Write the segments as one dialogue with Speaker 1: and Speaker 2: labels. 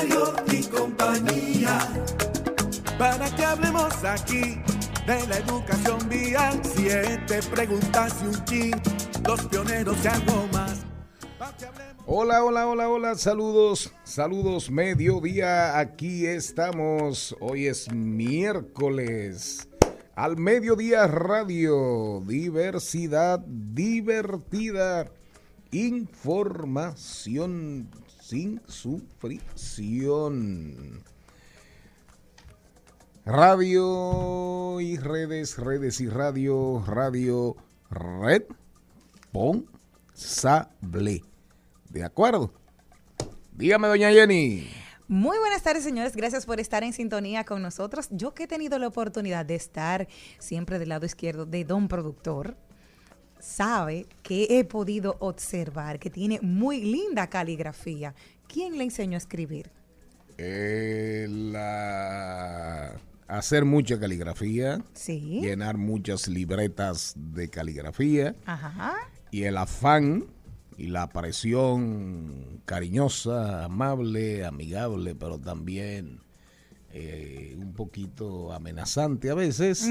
Speaker 1: Mario y compañía para que hablemos aquí de la educación vial. Siete preguntas y un chin, los pioneros y algo más.
Speaker 2: Hola, hola, hola, hola, saludos, saludos, mediodía, aquí estamos, hoy es miércoles, al mediodía radio, diversidad divertida, información sin sufrición. Radio y redes, redes y radio, radio, red, sable. ¿De acuerdo? Dígame, doña Jenny.
Speaker 3: Muy buenas tardes, señores. Gracias por estar en sintonía con nosotros. Yo que he tenido la oportunidad de estar siempre del lado izquierdo de Don Productor, sabe que he podido observar que tiene muy linda caligrafía. ¿Quién le enseñó a escribir?
Speaker 2: Eh, la- hacer mucha caligrafía,
Speaker 3: Sí.
Speaker 2: llenar muchas libretas de caligrafía
Speaker 3: Ajá.
Speaker 2: y el afán y la presión cariñosa, amable, amigable, pero también eh, un poquito amenazante a veces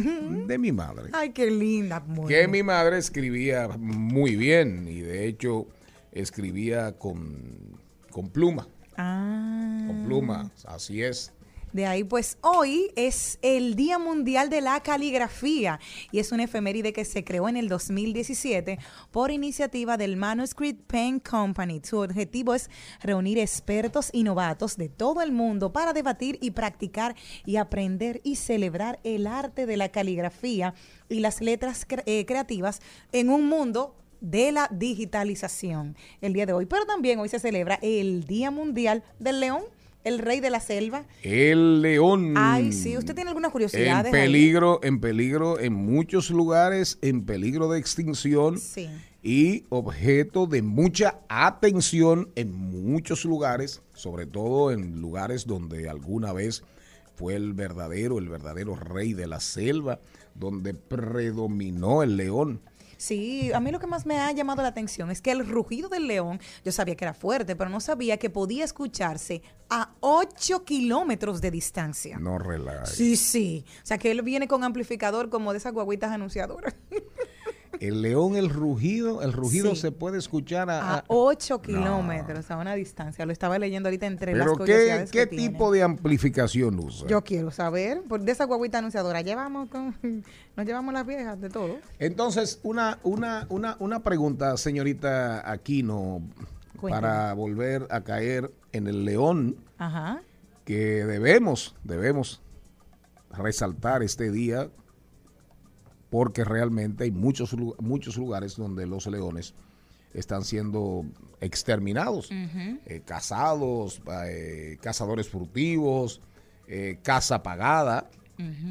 Speaker 2: de mi madre.
Speaker 3: Ay, qué linda. Muy
Speaker 2: que
Speaker 3: bien.
Speaker 2: mi madre escribía muy bien y de hecho escribía con, con pluma,
Speaker 3: Ah.
Speaker 2: con pluma, así es.
Speaker 3: De ahí, pues hoy es el Día Mundial de la Caligrafía y es una efeméride que se creó en el 2017 por iniciativa del Manuscript Pen Company. Su objetivo es reunir expertos y novatos de todo el mundo para debatir y practicar y aprender y celebrar el arte de la caligrafía y las letras cre- eh, creativas en un mundo de la digitalización el día de hoy. Pero también hoy se celebra el Día Mundial del León, el rey de la selva.
Speaker 2: El león.
Speaker 3: Ay, sí, ¿usted tiene alguna curiosidad?
Speaker 2: En peligro, en peligro en muchos lugares, en peligro de extinción
Speaker 3: Sí.
Speaker 2: y objeto de mucha atención en muchos lugares, sobre todo en lugares donde alguna vez fue el verdadero, el verdadero rey de la selva, donde predominó el león.
Speaker 3: Sí, a mí lo que más me ha llamado la atención es que el rugido del león, yo sabía que era fuerte, pero no sabía que podía escucharse a 8 kilómetros de distancia.
Speaker 2: No relaja.
Speaker 3: Sí, sí. O sea, que él viene con amplificador como de esas guaguitas anunciadoras.
Speaker 2: El león, el rugido, el rugido
Speaker 3: Sí.
Speaker 2: se puede escuchar a,
Speaker 3: A
Speaker 2: a-
Speaker 3: 8 kilómetros a una distancia. Lo estaba leyendo ahorita entre las
Speaker 2: Pero ¿qué,
Speaker 3: curiosidades
Speaker 2: qué
Speaker 3: que
Speaker 2: tipo
Speaker 3: tiene.
Speaker 2: de amplificación usa?
Speaker 3: Yo quiero saber, por de esa guaguita anunciadora, llevamos con, nos llevamos las viejas de todo.
Speaker 2: Entonces, una, una, una, una pregunta, señorita Aquino,
Speaker 3: Cuéntame.
Speaker 2: para volver a caer en el león,
Speaker 3: Ajá.
Speaker 2: que debemos, debemos resaltar este día, porque realmente hay muchos, muchos lugares donde los leones están siendo exterminados, eh, cazados, eh, cazadores furtivos, eh, casa pagada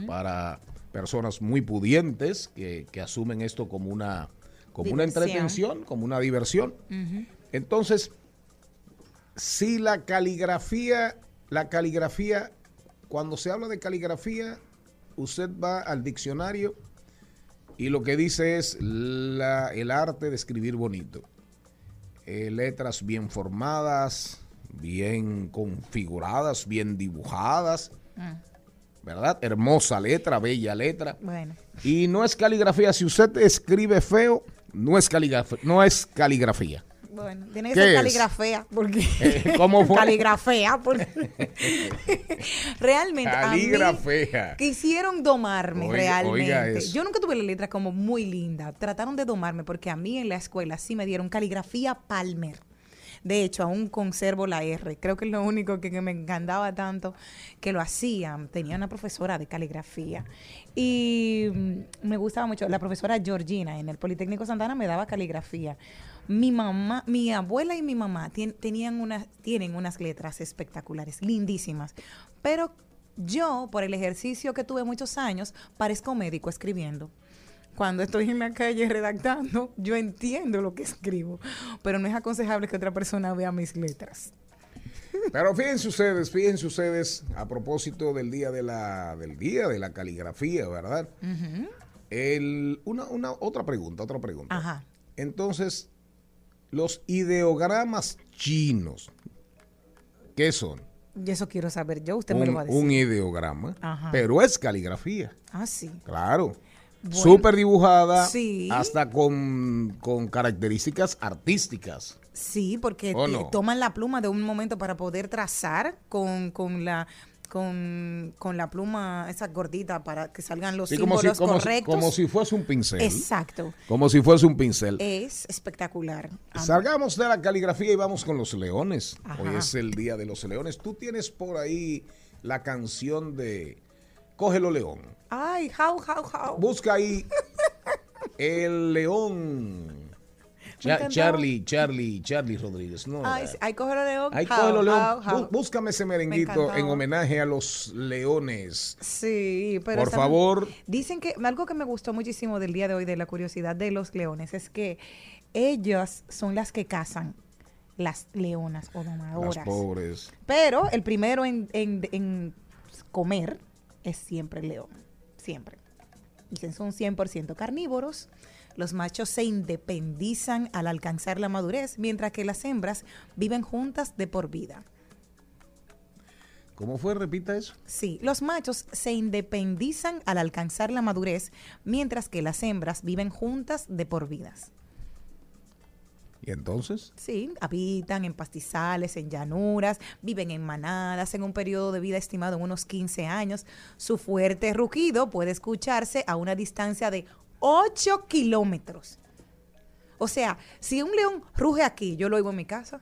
Speaker 2: para personas muy pudientes que, que asumen esto como una, como una entretención, como una diversión. Entonces, si la caligrafía, la caligrafía, cuando se habla de caligrafía, usted va al diccionario y lo que dice es la- el arte de escribir bonito. Eh, letras bien formadas, bien configuradas, bien dibujadas, ¿verdad? Hermosa letra, bella letra.
Speaker 3: Bueno,
Speaker 2: Y no es caligrafía. Si usted escribe feo, no es caligrafía. No es caligrafía.
Speaker 3: Bueno, tiene que
Speaker 2: ¿Qué
Speaker 3: ser caligrafía, porque
Speaker 2: Eh, ¿cómo fue?
Speaker 3: caligrafía, porque realmente a mí
Speaker 2: Caligrafía.
Speaker 3: quisieron domarme
Speaker 2: Oiga-
Speaker 3: realmente.
Speaker 2: oiga eso.
Speaker 3: Yo nunca tuve la letra como muy linda. Trataron de domarme porque a mí en la escuela sí me dieron caligrafía Palmer. De hecho, aún conservo la R. Creo que es lo único que, que me encantaba tanto que lo hacían. Tenía una profesora de caligrafía. Y mm, me gustaba mucho. La profesora Georgina en el Politécnico Santana me daba caligrafía. Mi mamá, mi abuela y mi mamá tenían unas, tienen unas letras espectaculares, lindísimas. Pero yo, por el ejercicio que tuve muchos años, parezco médico escribiendo. Cuando estoy en la calle redactando, yo entiendo lo que escribo, pero no es aconsejable que otra persona vea mis letras.
Speaker 2: Pero fíjense ustedes, fíjense ustedes, a propósito del día de la, del día de la caligrafía, ¿verdad? El- una, una, otra pregunta, otra pregunta.
Speaker 3: Ajá.
Speaker 2: Entonces, los ideogramas chinos, ¿qué son?
Speaker 3: Y eso quiero saber yo, usted me lo va a decir.
Speaker 2: un ideograma,
Speaker 3: Ajá.
Speaker 2: pero es caligrafía.
Speaker 3: ah, sí.
Speaker 2: Claro.
Speaker 3: Bueno,
Speaker 2: Súper dibujada,
Speaker 3: sí.
Speaker 2: hasta con, con características artísticas.
Speaker 3: Sí, porque toman la pluma de un momento para poder trazar con, con la con, con la pluma esa gordita para que salgan los
Speaker 2: Sí, como, si,
Speaker 3: símbolos
Speaker 2: como, si,
Speaker 3: correctos.
Speaker 2: como si fuese un pincel.
Speaker 3: Exacto.
Speaker 2: Como si fuese un pincel.
Speaker 3: Es espectacular. Ah,
Speaker 2: Salgamos de la caligrafía y vamos con los leones.
Speaker 3: Ajá.
Speaker 2: Hoy es el día de los leones. Tú tienes por ahí la canción de Cógelo León.
Speaker 3: Ay, how, how, how.
Speaker 2: Busca ahí el león. Cha-. Charlie, Charlie, Charlie Rodríguez. No,
Speaker 3: Ay,
Speaker 2: era.
Speaker 3: sí, ay, cógelo león.
Speaker 2: León.
Speaker 3: how, how.
Speaker 2: Bú- Búscame ese merenguito en homenaje a los leones.
Speaker 3: Sí, pero
Speaker 2: Por favor.
Speaker 3: Dicen que algo que me gustó muchísimo del día de hoy de la curiosidad de los leones es que ellas son las que cazan las leonas o
Speaker 2: Las
Speaker 3: domadoras.
Speaker 2: pobres.
Speaker 3: Pero el primero en, en- en comer es siempre el león. Siempre. Dicen son 100% carnívoros. Los machos se independizan al alcanzar la madurez, mientras que las hembras viven juntas de por vida.
Speaker 2: ¿Cómo fue? Repita eso.
Speaker 3: Sí, los machos se independizan al alcanzar la madurez, mientras que las hembras viven juntas de por vidas.
Speaker 2: ¿Y entonces?
Speaker 3: Sí, habitan en pastizales, en llanuras, viven en manadas, en un periodo de vida estimado en unos 15 años. Su fuerte rugido puede escucharse a una distancia de 8 kilómetros. O sea, si un león ruge aquí, yo lo oigo en mi casa,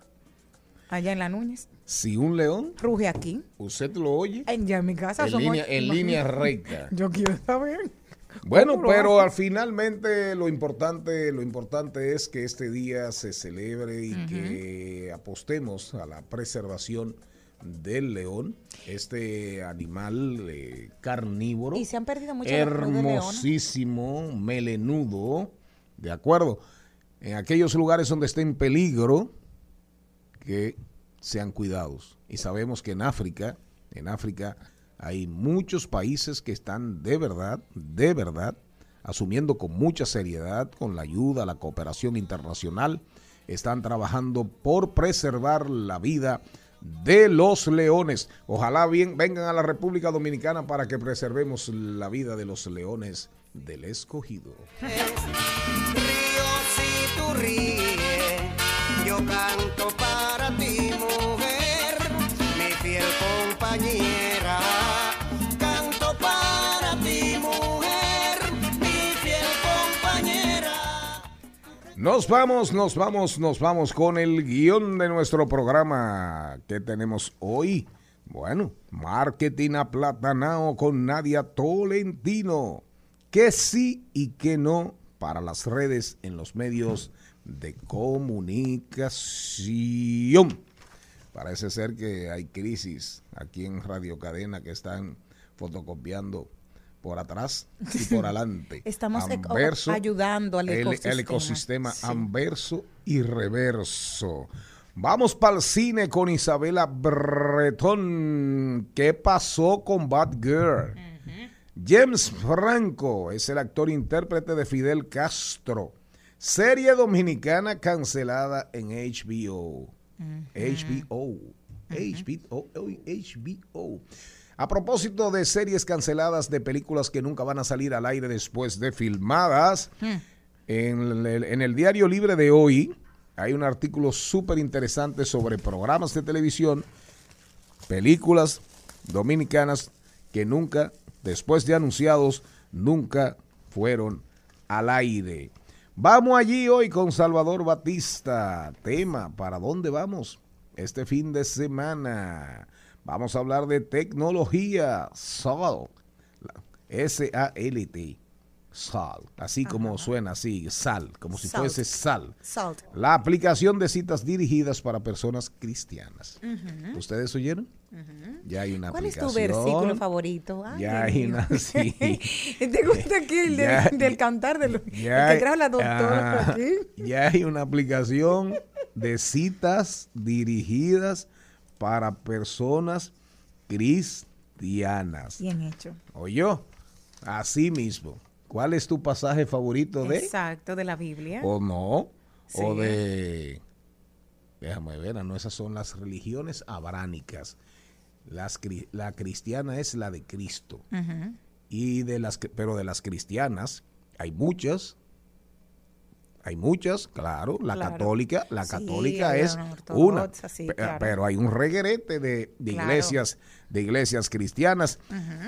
Speaker 3: allá en la Núñez,
Speaker 2: Si un león,
Speaker 3: ruge aquí,
Speaker 2: usted lo oye
Speaker 3: en, ya en mi casa.
Speaker 2: en línea,
Speaker 3: ocho-
Speaker 2: en línea recta.
Speaker 3: Yo quiero saber.
Speaker 2: Bueno,
Speaker 3: ¿Cómo lo
Speaker 2: pero al finalmente lo importante, lo importante es que este día se celebre y que apostemos a la preservación del león, este animal eh, carnívoro,
Speaker 3: Y se han perdido mucho los clubes de leones.
Speaker 2: hermosísimo, melenudo, de acuerdo. En aquellos lugares donde esté en peligro, que sean cuidados. Y sabemos que en África, en África hay muchos países que están de verdad, de verdad, asumiendo con mucha seriedad, con la ayuda, la cooperación internacional, están trabajando por preservar la vida de los leones. Ojalá bien vengan a la República Dominicana para que preservemos la vida de los leones del escogido.
Speaker 4: Río ríes,
Speaker 2: Nos vamos, nos vamos, nos vamos con el guion de nuestro programa que tenemos hoy. Bueno, marketing aplatanao con Nadia Tolentino. Que sí y que no para las redes en los medios de comunicación. Parece ser que hay crisis aquí en Radio Cadena que están fotocopiando por atrás y por adelante.
Speaker 3: Estamos
Speaker 2: Anverso,
Speaker 3: ayudando al ecosistema.
Speaker 2: El ecosistema
Speaker 3: Sí.
Speaker 2: anverso y reverso. Vamos para el cine con Isabela Bretón. ¿Qué pasó con Bad Girl? James Franco es el actor intérprete de Fidel Castro. Serie dominicana cancelada en HBO. HBO. HBO. HBO. A propósito de series canceladas de películas que nunca van a salir al aire después de filmadas, en, el, en el diario libre de hoy hay un artículo súper interesante sobre programas de televisión, películas dominicanas que nunca, después de anunciados, nunca fueron al aire. Vamos allí hoy con Salvador Batista. Tema, ¿para dónde vamos? Este fin de semana. Vamos a hablar de tecnología. SAL. S-A-L-T. SAL. Así como suena así, sal, como si
Speaker 3: Salt.
Speaker 2: fuese sal.
Speaker 3: Salt.
Speaker 2: La aplicación de citas dirigidas para personas cristianas. ¿Ustedes oyeron? Ya hay una
Speaker 3: ¿Cuál es tu
Speaker 2: aplicación.
Speaker 3: versículo favorito? Ay,
Speaker 2: Ya hay una, sí.
Speaker 3: ¿Te gusta aquí el del, cantar de los,
Speaker 2: Ya
Speaker 3: el que trajo la doctora
Speaker 2: ah,
Speaker 3: aquí?
Speaker 2: ya hay una aplicación de citas dirigidas para personas cristianas.
Speaker 3: Bien hecho.
Speaker 2: ¿Oyó? Así mismo. ¿Cuál es tu pasaje favorito de?
Speaker 3: Exacto, de la Biblia.
Speaker 2: ¿O no?
Speaker 3: Sí.
Speaker 2: O de... Déjame ver, no, esas son las religiones abránicas. Las, la cristiana es la de Cristo. Y de las, pero de las cristianas hay muchas. Hay muchas, claro. La
Speaker 3: Claro.
Speaker 2: católica, la católica es
Speaker 3: una sí, claro.
Speaker 2: Pero hay un reguerete de, de
Speaker 3: Claro.
Speaker 2: iglesias, de iglesias cristianas.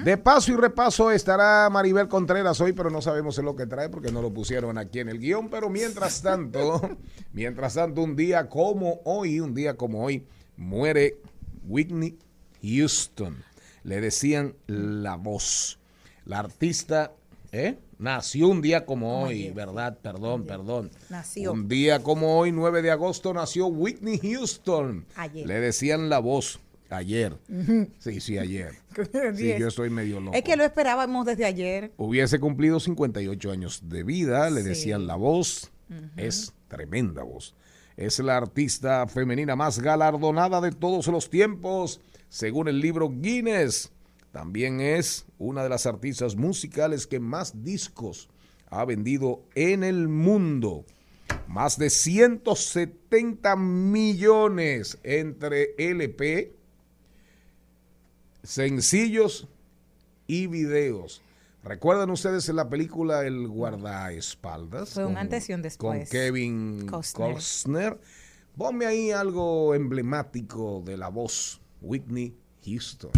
Speaker 2: De paso y repaso estará Maribel Contreras hoy, pero no sabemos en lo que trae porque no lo pusieron aquí en el guion. Pero mientras tanto, mientras tanto, un día como hoy, un día como hoy, muere Whitney Houston. Le decían la voz. La artista, ¿eh? Nació un día como hoy. ¿verdad? Perdón, perdón.
Speaker 3: Nació.
Speaker 2: Un día como hoy, 9 de agosto, nació Whitney Houston.
Speaker 3: Ayer.
Speaker 2: Le decían la voz. Ayer. Sí, sí, ayer. Sí, yo estoy medio loco.
Speaker 3: Es que lo esperábamos desde ayer.
Speaker 2: Hubiese cumplido 58 años de vida, le
Speaker 3: Sí.
Speaker 2: decían la voz. Es tremenda voz. Es la artista femenina más galardonada de todos los tiempos, según el libro Guinness. También es una de las artistas musicales que más discos ha vendido en el mundo. Más de 170 millones entre LP, sencillos y videos. ¿Recuerdan ustedes en la película El guardaespaldas?
Speaker 3: Fue un antes y un después.
Speaker 2: Con Kevin
Speaker 3: Costner.
Speaker 2: Costner. Ponme ahí algo emblemático de la voz, Whitney Houston.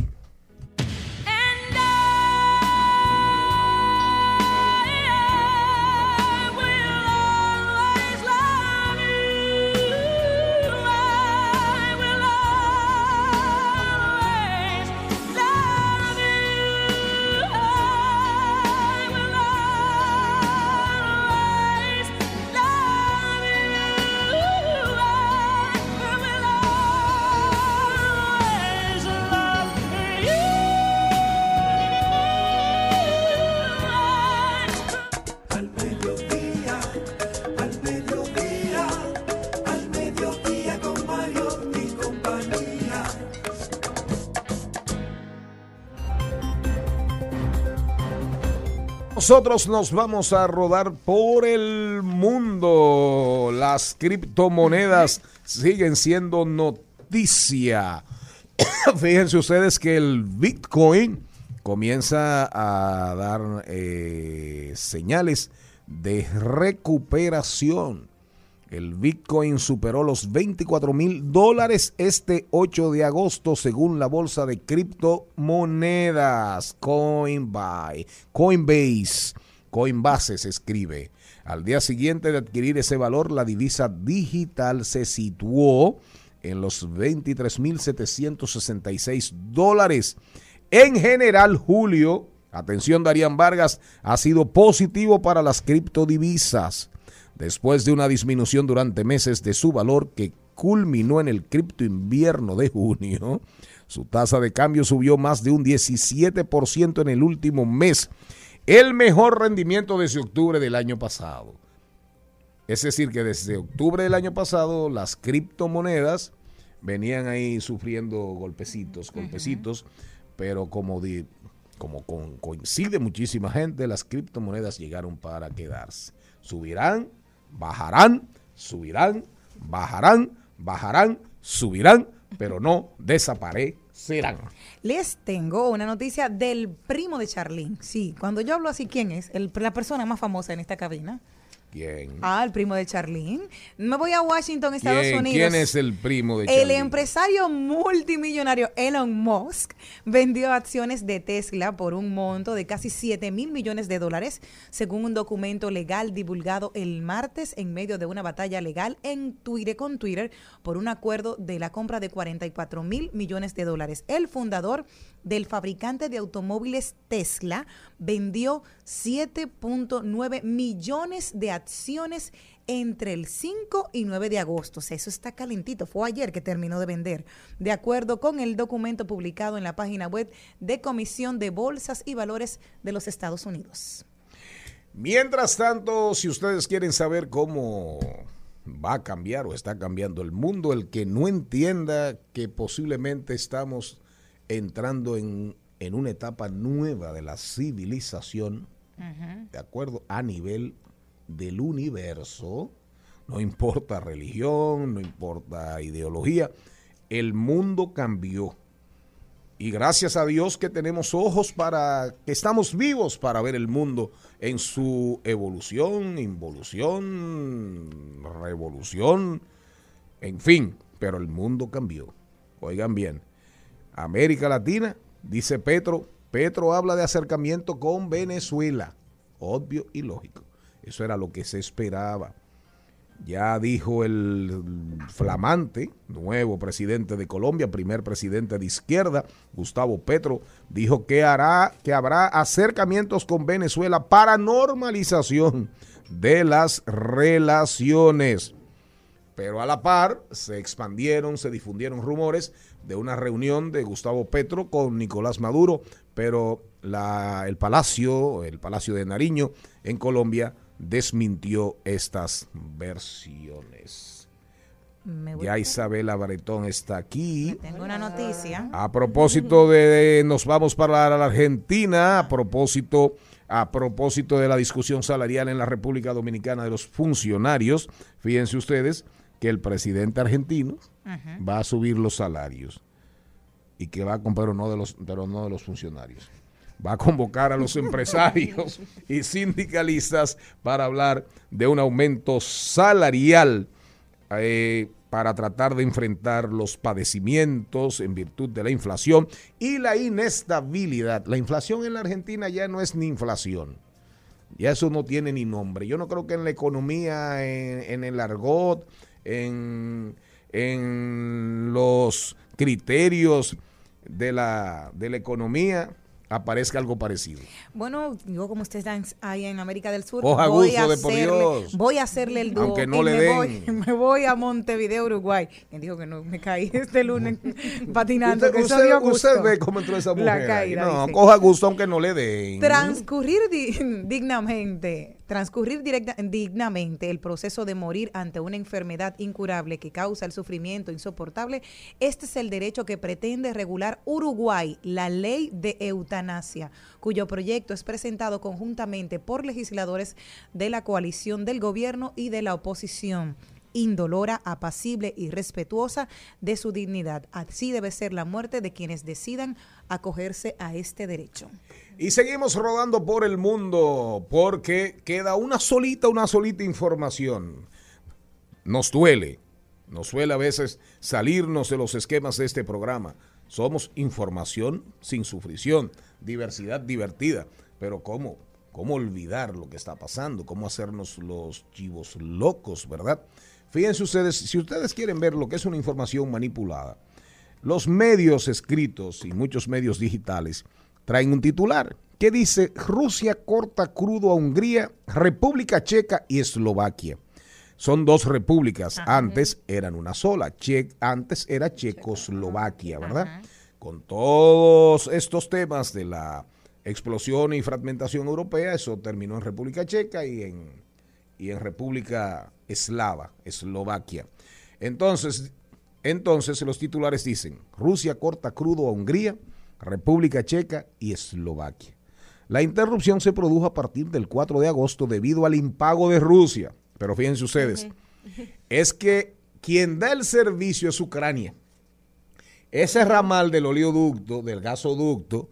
Speaker 2: Nosotros nos vamos a rodar por el mundo. Las criptomonedas siguen siendo noticia. Fíjense ustedes que el Bitcoin comienza a dar eh, señales de recuperación. El Bitcoin superó los 24 mil dólares este 8 de agosto según la bolsa de criptomonedas Coinbase. Coinbase. Coinbase se escribe. Al día siguiente de adquirir ese valor, la divisa digital se situó en los 23.766 dólares. En general, julio, atención Darían Vargas, ha sido positivo para las criptodivisas después de una disminución durante meses de su valor que culminó en el cripto invierno de junio, su tasa de cambio subió más de un 17% en el último mes, el mejor rendimiento desde octubre del año pasado. Es decir, que desde octubre del año pasado las criptomonedas venían ahí sufriendo golpecitos, golpecitos, pero como, di- como con- coincide muchísima gente, las criptomonedas llegaron para quedarse. Subirán, bajarán, subirán, bajarán, bajarán, subirán, pero no desaparecerán.
Speaker 3: Les tengo una noticia del primo de Charlene. Sí, cuando yo hablo así, ¿quién es? El- la persona más famosa en esta cabina.
Speaker 2: ¿Quién?
Speaker 3: Ah, el primo de Charlene. Me voy a Washington, Estados
Speaker 2: ¿Quién,
Speaker 3: Unidos.
Speaker 2: quién es el primo de
Speaker 3: El
Speaker 2: Charlie?
Speaker 3: empresario multimillonario Elon Musk vendió acciones de Tesla por un monto de casi 7 mil millones de dólares, según un documento legal divulgado el martes en medio de una batalla legal en Twitter con Twitter por un acuerdo de la compra de 44 mil millones de dólares. El fundador del fabricante de automóviles Tesla vendió 7.9 millones de acciones entre el 5 y 9 de agosto. O sea, eso está calentito. Fue ayer que terminó de vender. De acuerdo con el documento publicado en la página web de Comisión de Bolsas y Valores de los Estados Unidos.
Speaker 2: Mientras tanto, si ustedes quieren saber cómo va a cambiar o está cambiando el mundo, el que no entienda que posiblemente estamos entrando en, en una etapa nueva de la civilización, de acuerdo a nivel del universo, no importa religión, no importa ideología, el mundo cambió. Y gracias a Dios que tenemos ojos para, que estamos vivos para ver el mundo en su evolución, involución, revolución, en fin, pero el mundo cambió. Oigan bien, América Latina, dice Petro, Petro habla de acercamiento con Venezuela, obvio y lógico. Eso era lo que se esperaba. Ya dijo el flamante nuevo presidente de Colombia, primer presidente de izquierda, Gustavo Petro, dijo que hará que habrá acercamientos con Venezuela para normalización de las relaciones. Pero a la par se expandieron, se difundieron rumores de una reunión de Gustavo Petro con Nicolás Maduro, pero la- el Palacio, el Palacio de Nariño en Colombia desmintió estas versiones. Ya Isabela Baretón está aquí.
Speaker 3: Tengo una noticia.
Speaker 2: A propósito de nos vamos para la Argentina, a propósito a propósito de la discusión salarial en la República Dominicana de los funcionarios, fíjense ustedes que el presidente argentino va a subir los salarios y que va a comprar no de los pero no de los funcionarios. Va a convocar a los empresarios y sindicalistas para hablar de un aumento salarial eh, para tratar de enfrentar los padecimientos en virtud de la inflación y la inestabilidad. La inflación en la Argentina ya no es ni inflación. Ya eso no tiene ni nombre. Yo no creo que en la economía, en, en el argot, en, en los criterios de la, de la economía aparezca algo parecido.
Speaker 3: Bueno, yo como ustedes están ahí en América del Sur,
Speaker 2: Coja
Speaker 3: voy,
Speaker 2: gusto
Speaker 3: a hacerle, voy a hacerle el dúo
Speaker 2: Aunque no
Speaker 3: y
Speaker 2: le
Speaker 3: me,
Speaker 2: den.
Speaker 3: Voy, me voy a Montevideo, Uruguay. ¿Quién dijo que no? Me caí este lunes patinando.
Speaker 2: Usted,
Speaker 3: que eso
Speaker 2: usted-
Speaker 3: dio gusto.
Speaker 2: usted ve cómo entró esa mujer.
Speaker 3: La
Speaker 2: ahí.
Speaker 3: caída,
Speaker 2: no,
Speaker 3: dice.
Speaker 2: coja gusto aunque no le den.
Speaker 3: Transcurrir di- dignamente, transcurrir directa- dignamente el proceso de morir ante una enfermedad incurable que causa el sufrimiento insoportable, este es el derecho que pretende regular Uruguay, la ley de eutanasia, cuyo proyecto es presentado conjuntamente por legisladores de la coalición del gobierno y de la oposición indolora, apacible y respetuosa de su dignidad. Así debe ser la muerte de quienes decidan acogerse a este derecho.
Speaker 2: Y seguimos rodando por el mundo porque queda una solita, una solita información. Nos duele, nos duele a veces salirnos de los esquemas de este programa. Somos información sin sufrición, diversidad divertida. Pero ¿cómo? ¿Cómo olvidar lo que está pasando? ¿Cómo hacernos los chivos locos, verdad? Fíjense ustedes, si ustedes quieren ver lo que es una información manipulada, los medios escritos y muchos medios digitales traen un titular que dice Rusia corta crudo a Hungría, República Checa y Eslovaquia. son dos repúblicas. Antes eran una sola. Che- antes era Checoslovaquia, ¿verdad? Con todos estos temas de la explosión y fragmentación europea, eso terminó en República Checa y en, y en República Eslava, Eslovaquia. Entonces, entonces los titulares dicen, Rusia corta crudo a Hungría, República Checa y Eslovaquia. La interrupción se produjo a partir del 4 de agosto debido al impago de Rusia. Pero fíjense ustedes, es que quien da el servicio es Ucrania. Ese ramal del oleoducto, del gasoducto,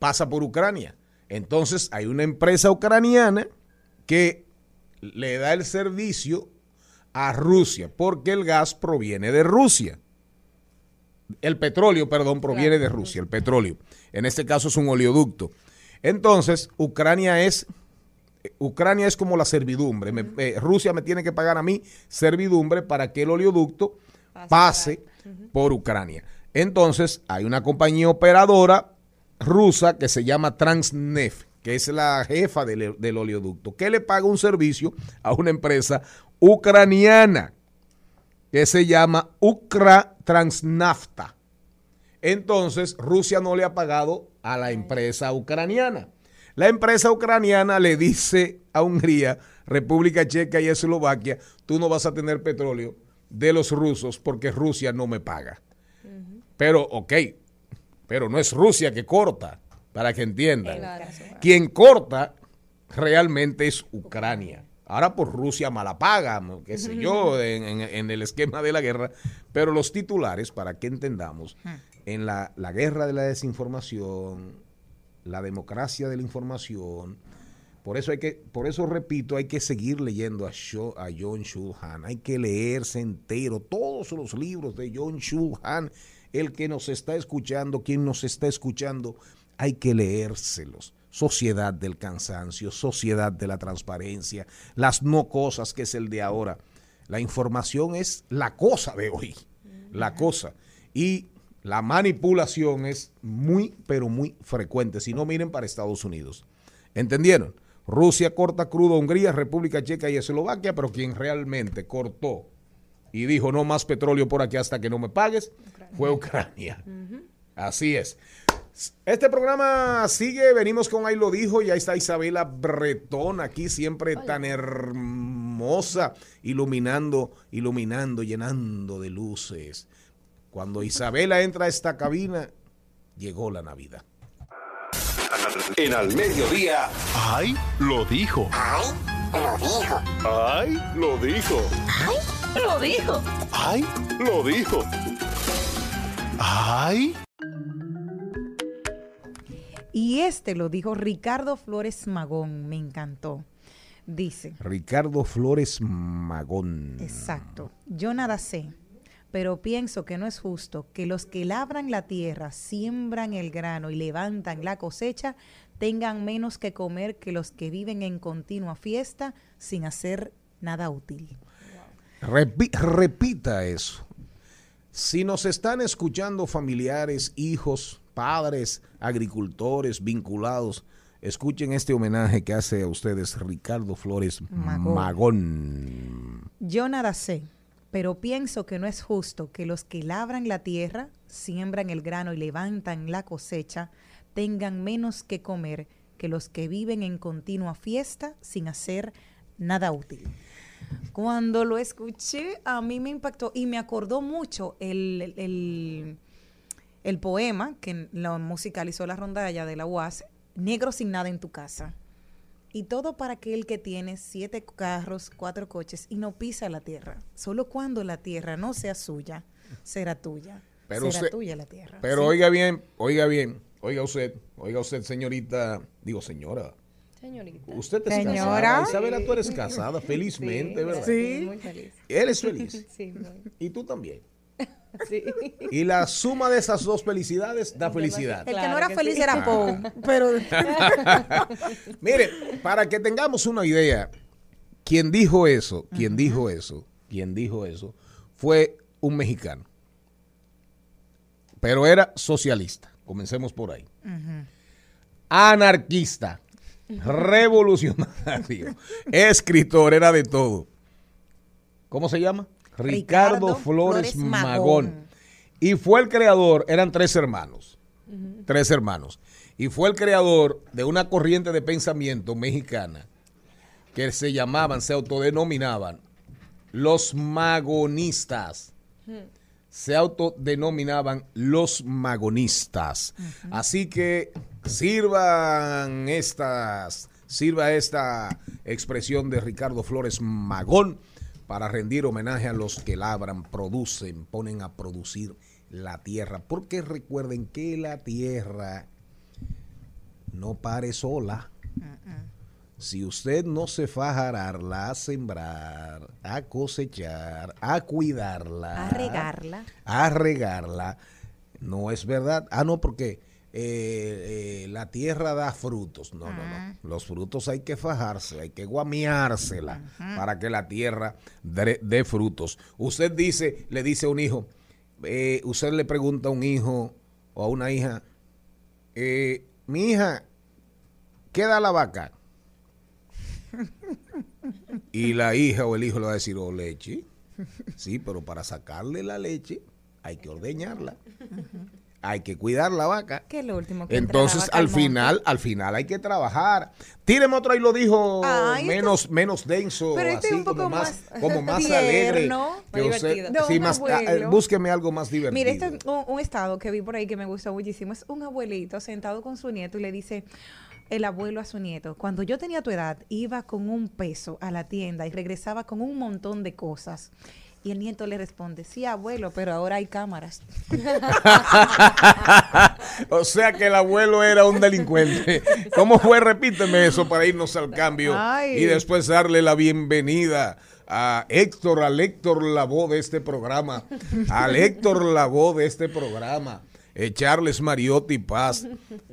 Speaker 2: pasa por Ucrania. Entonces hay una empresa ucraniana que le da el servicio a Rusia, porque el gas proviene de Rusia. El petróleo, perdón, proviene de Rusia, el petróleo. En este caso es un oleoducto. Entonces, Ucrania es Ucrania es como la servidumbre. Me- eh, Rusia me tiene que pagar a mí servidumbre para que el oleoducto pase por Ucrania. Entonces, hay una compañía operadora rusa que se llama Transneft, que es la jefa del, del oleoducto, que le paga un servicio a una empresa ucraniana que se llama Ukra Transnafta. Entonces, Rusia no le ha pagado a la empresa ucraniana. La empresa ucraniana le dice a Hungría, República Checa y Eslovaquia, tú no vas a tener petróleo de los rusos porque Rusia no me paga. Pero, ok, pero no es Rusia que corta, para que entiendan. Quien corta realmente es Ucrania. Ahora por Rusia mala paga, qué sé yo, en, en- en el esquema de la guerra. Pero los titulares, para que entendamos, en la, la guerra de la desinformación, la democracia de la información, por eso hay que, por eso repito, hay que seguir leyendo a, Sho- a John Shulhan, hay que leerse entero todos los libros de John Shulhan, el que nos está escuchando, quien nos está escuchando, hay que leérselos. Sociedad del cansancio, sociedad de la transparencia, las no cosas que es el de ahora. La información es la cosa de hoy, la cosa. Y la manipulación es muy, pero muy frecuente. Si no, miren para Estados Unidos. ¿Entendieron? Rusia corta crudo a Hungría, República Checa y Eslovaquia, pero quien realmente cortó y dijo no más petróleo por aquí hasta que no me pagues fue Ucrania. Así es. Este programa sigue, venimos con Ahí lo dijo, ya está Isabela Bretón aquí siempre tan hermosa, iluminando, iluminando, llenando de luces. Cuando Isabela entra a esta cabina, llegó la Navidad.
Speaker 5: En al mediodía.
Speaker 6: ¡Ay! Lo dijo. ¡Ay! Lo dijo.
Speaker 7: Lo dijo.
Speaker 6: ¡Ay! Lo dijo. ¡Ay!
Speaker 3: Y este lo dijo Ricardo Flores Magón, me encantó. Dice,
Speaker 2: Ricardo Flores Magón.
Speaker 3: exacto, yo nada sé, pero pienso que no es justo que los que labran la tierra, siembran el grano y levantan la cosecha, tengan menos que comer que los que viven en continua fiesta sin hacer nada útil.
Speaker 2: Repi- repita eso. Si nos están escuchando familiares, hijos, padres, agricultores vinculados, escuchen este homenaje que hace a ustedes Ricardo Flores
Speaker 3: Magón.
Speaker 2: Magón.
Speaker 3: Yo nada sé, pero pienso que no es justo que los que labran la tierra, siembran el grano y levantan la cosecha, tengan menos que comer que los que viven en continua fiesta sin hacer nada útil. Cuando lo escuché, a mí me impactó y me acordó mucho el, el- el poema que lo musicalizó la rondalla de la UAS, Negro sin nada en tu casa. Y todo para aquel que tiene siete carros, cuatro coches y no pisa la tierra. Solo cuando la tierra no sea suya, será tuya.
Speaker 2: Pero
Speaker 3: será
Speaker 2: usted-
Speaker 3: tuya la tierra.
Speaker 2: Pero
Speaker 3: Sí.
Speaker 2: oiga bien, oiga bien, oiga usted, oiga usted, señorita, digo señora.
Speaker 8: Señorita.
Speaker 2: Usted es
Speaker 3: Señora.
Speaker 2: casada. Isabela, tú eres casada, felizmente, ¿verdad?
Speaker 8: Sí, muy feliz.
Speaker 2: Él es feliz.
Speaker 8: Sí, muy.
Speaker 2: Y tú también.
Speaker 8: Sí.
Speaker 2: Y la suma de esas dos felicidades da felicidad.
Speaker 3: El que
Speaker 8: Claro
Speaker 3: no era
Speaker 8: que
Speaker 3: feliz
Speaker 8: sí.
Speaker 3: era Poe. Pero
Speaker 2: Mire, para que tengamos una idea, quien dijo eso, quien dijo eso, quien dijo eso, fue un mexicano. Pero era socialista. Comencemos por ahí. Anarquista. revolucionario, escritor, era de todo. ¿Cómo se llama? Ricardo,
Speaker 3: Ricardo
Speaker 2: Flores,
Speaker 3: Flores
Speaker 2: Magón.
Speaker 3: Magón.
Speaker 2: Y fue el creador, eran tres hermanos, tres hermanos. Y fue el creador de una corriente de pensamiento mexicana que se llamaban, se autodenominaban los magonistas se autodenominaban los magonistas. Así que sirvan estas, sirva esta expresión de Ricardo Flores Magón para rendir homenaje a los que labran, producen, ponen a producir la tierra. Porque recuerden que la tierra no pare sola. Si usted no se faja a ararla, a sembrar, a cosechar, a cuidarla,
Speaker 3: A regarla.
Speaker 2: a regarla, no es verdad. Ah, no, porque eh, eh, la tierra da frutos. No, no, no. Los frutos hay que fajarse, hay que guameársela para que la tierra dé dé frutos. Usted dice, le dice a un hijo, eh, usted le pregunta a un hijo o a una hija, eh, mi hija, ¿qué da la vaca? Y la hija o el hijo le va a decir, oh, leche. Sí, pero para sacarle la leche hay que ordeñarla. Hay que cuidar la vaca.
Speaker 3: Que es lo último que
Speaker 2: Entonces, al
Speaker 3: monte.
Speaker 2: final, al final hay que trabajar. Tíreme otro y lo dijo
Speaker 3: Ay, este-
Speaker 2: menos, menos denso,
Speaker 3: Pero este
Speaker 2: así
Speaker 3: es un poco
Speaker 2: como más,
Speaker 3: más
Speaker 2: como más
Speaker 3: tierno,
Speaker 2: alegre. que usted-.
Speaker 3: No,
Speaker 2: sí, más, ah, eh, búsqueme algo más divertido.
Speaker 3: Mira, este es un, un estado que vi por ahí que me gustó muchísimo. Es un abuelito sentado con su nieto y le dice el abuelo a su nieto, cuando yo tenía tu edad, iba con un peso a la tienda y regresaba con un montón de cosas. Y el nieto le responde, sí, abuelo, pero ahora hay cámaras.
Speaker 2: o sea que el abuelo era un delincuente. ¿Cómo fue? Repíteme eso para irnos al cambio
Speaker 3: Ay.
Speaker 2: y después darle la bienvenida a Héctor, al Héctor Lavoe de este programa, al Héctor Lavoe de este programa, eh, Charles Mariotti Paz.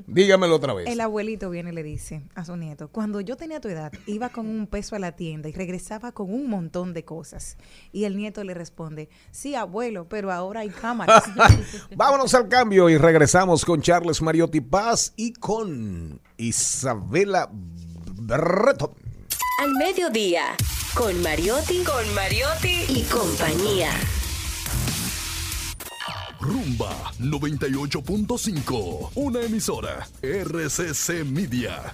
Speaker 2: Dígamelo otra vez.
Speaker 3: El abuelito viene y le dice a su nieto, cuando yo tenía tu edad, iba con un peso a la tienda y regresaba con un montón de cosas. Y el nieto le responde, sí, abuelo, pero ahora hay cámaras.
Speaker 2: Vámonos al cambio y regresamos con Charles Mariotti Paz y con Isabela Breton.
Speaker 7: Al mediodía, con Mariotti, con Mariotti y compañía.
Speaker 6: Rumba 98.5. Una emisora. RCC Media.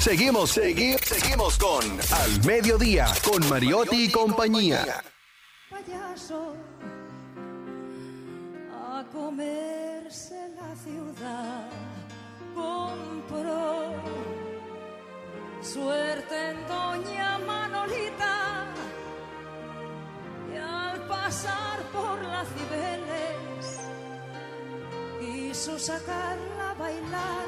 Speaker 5: Seguimos, segui- seguimos con Al Mediodía, con Mariotti y compañía.
Speaker 9: payaso a comerse la ciudad compró suerte en doña Manolita y al pasar por las Cibeles quiso sacarla a bailar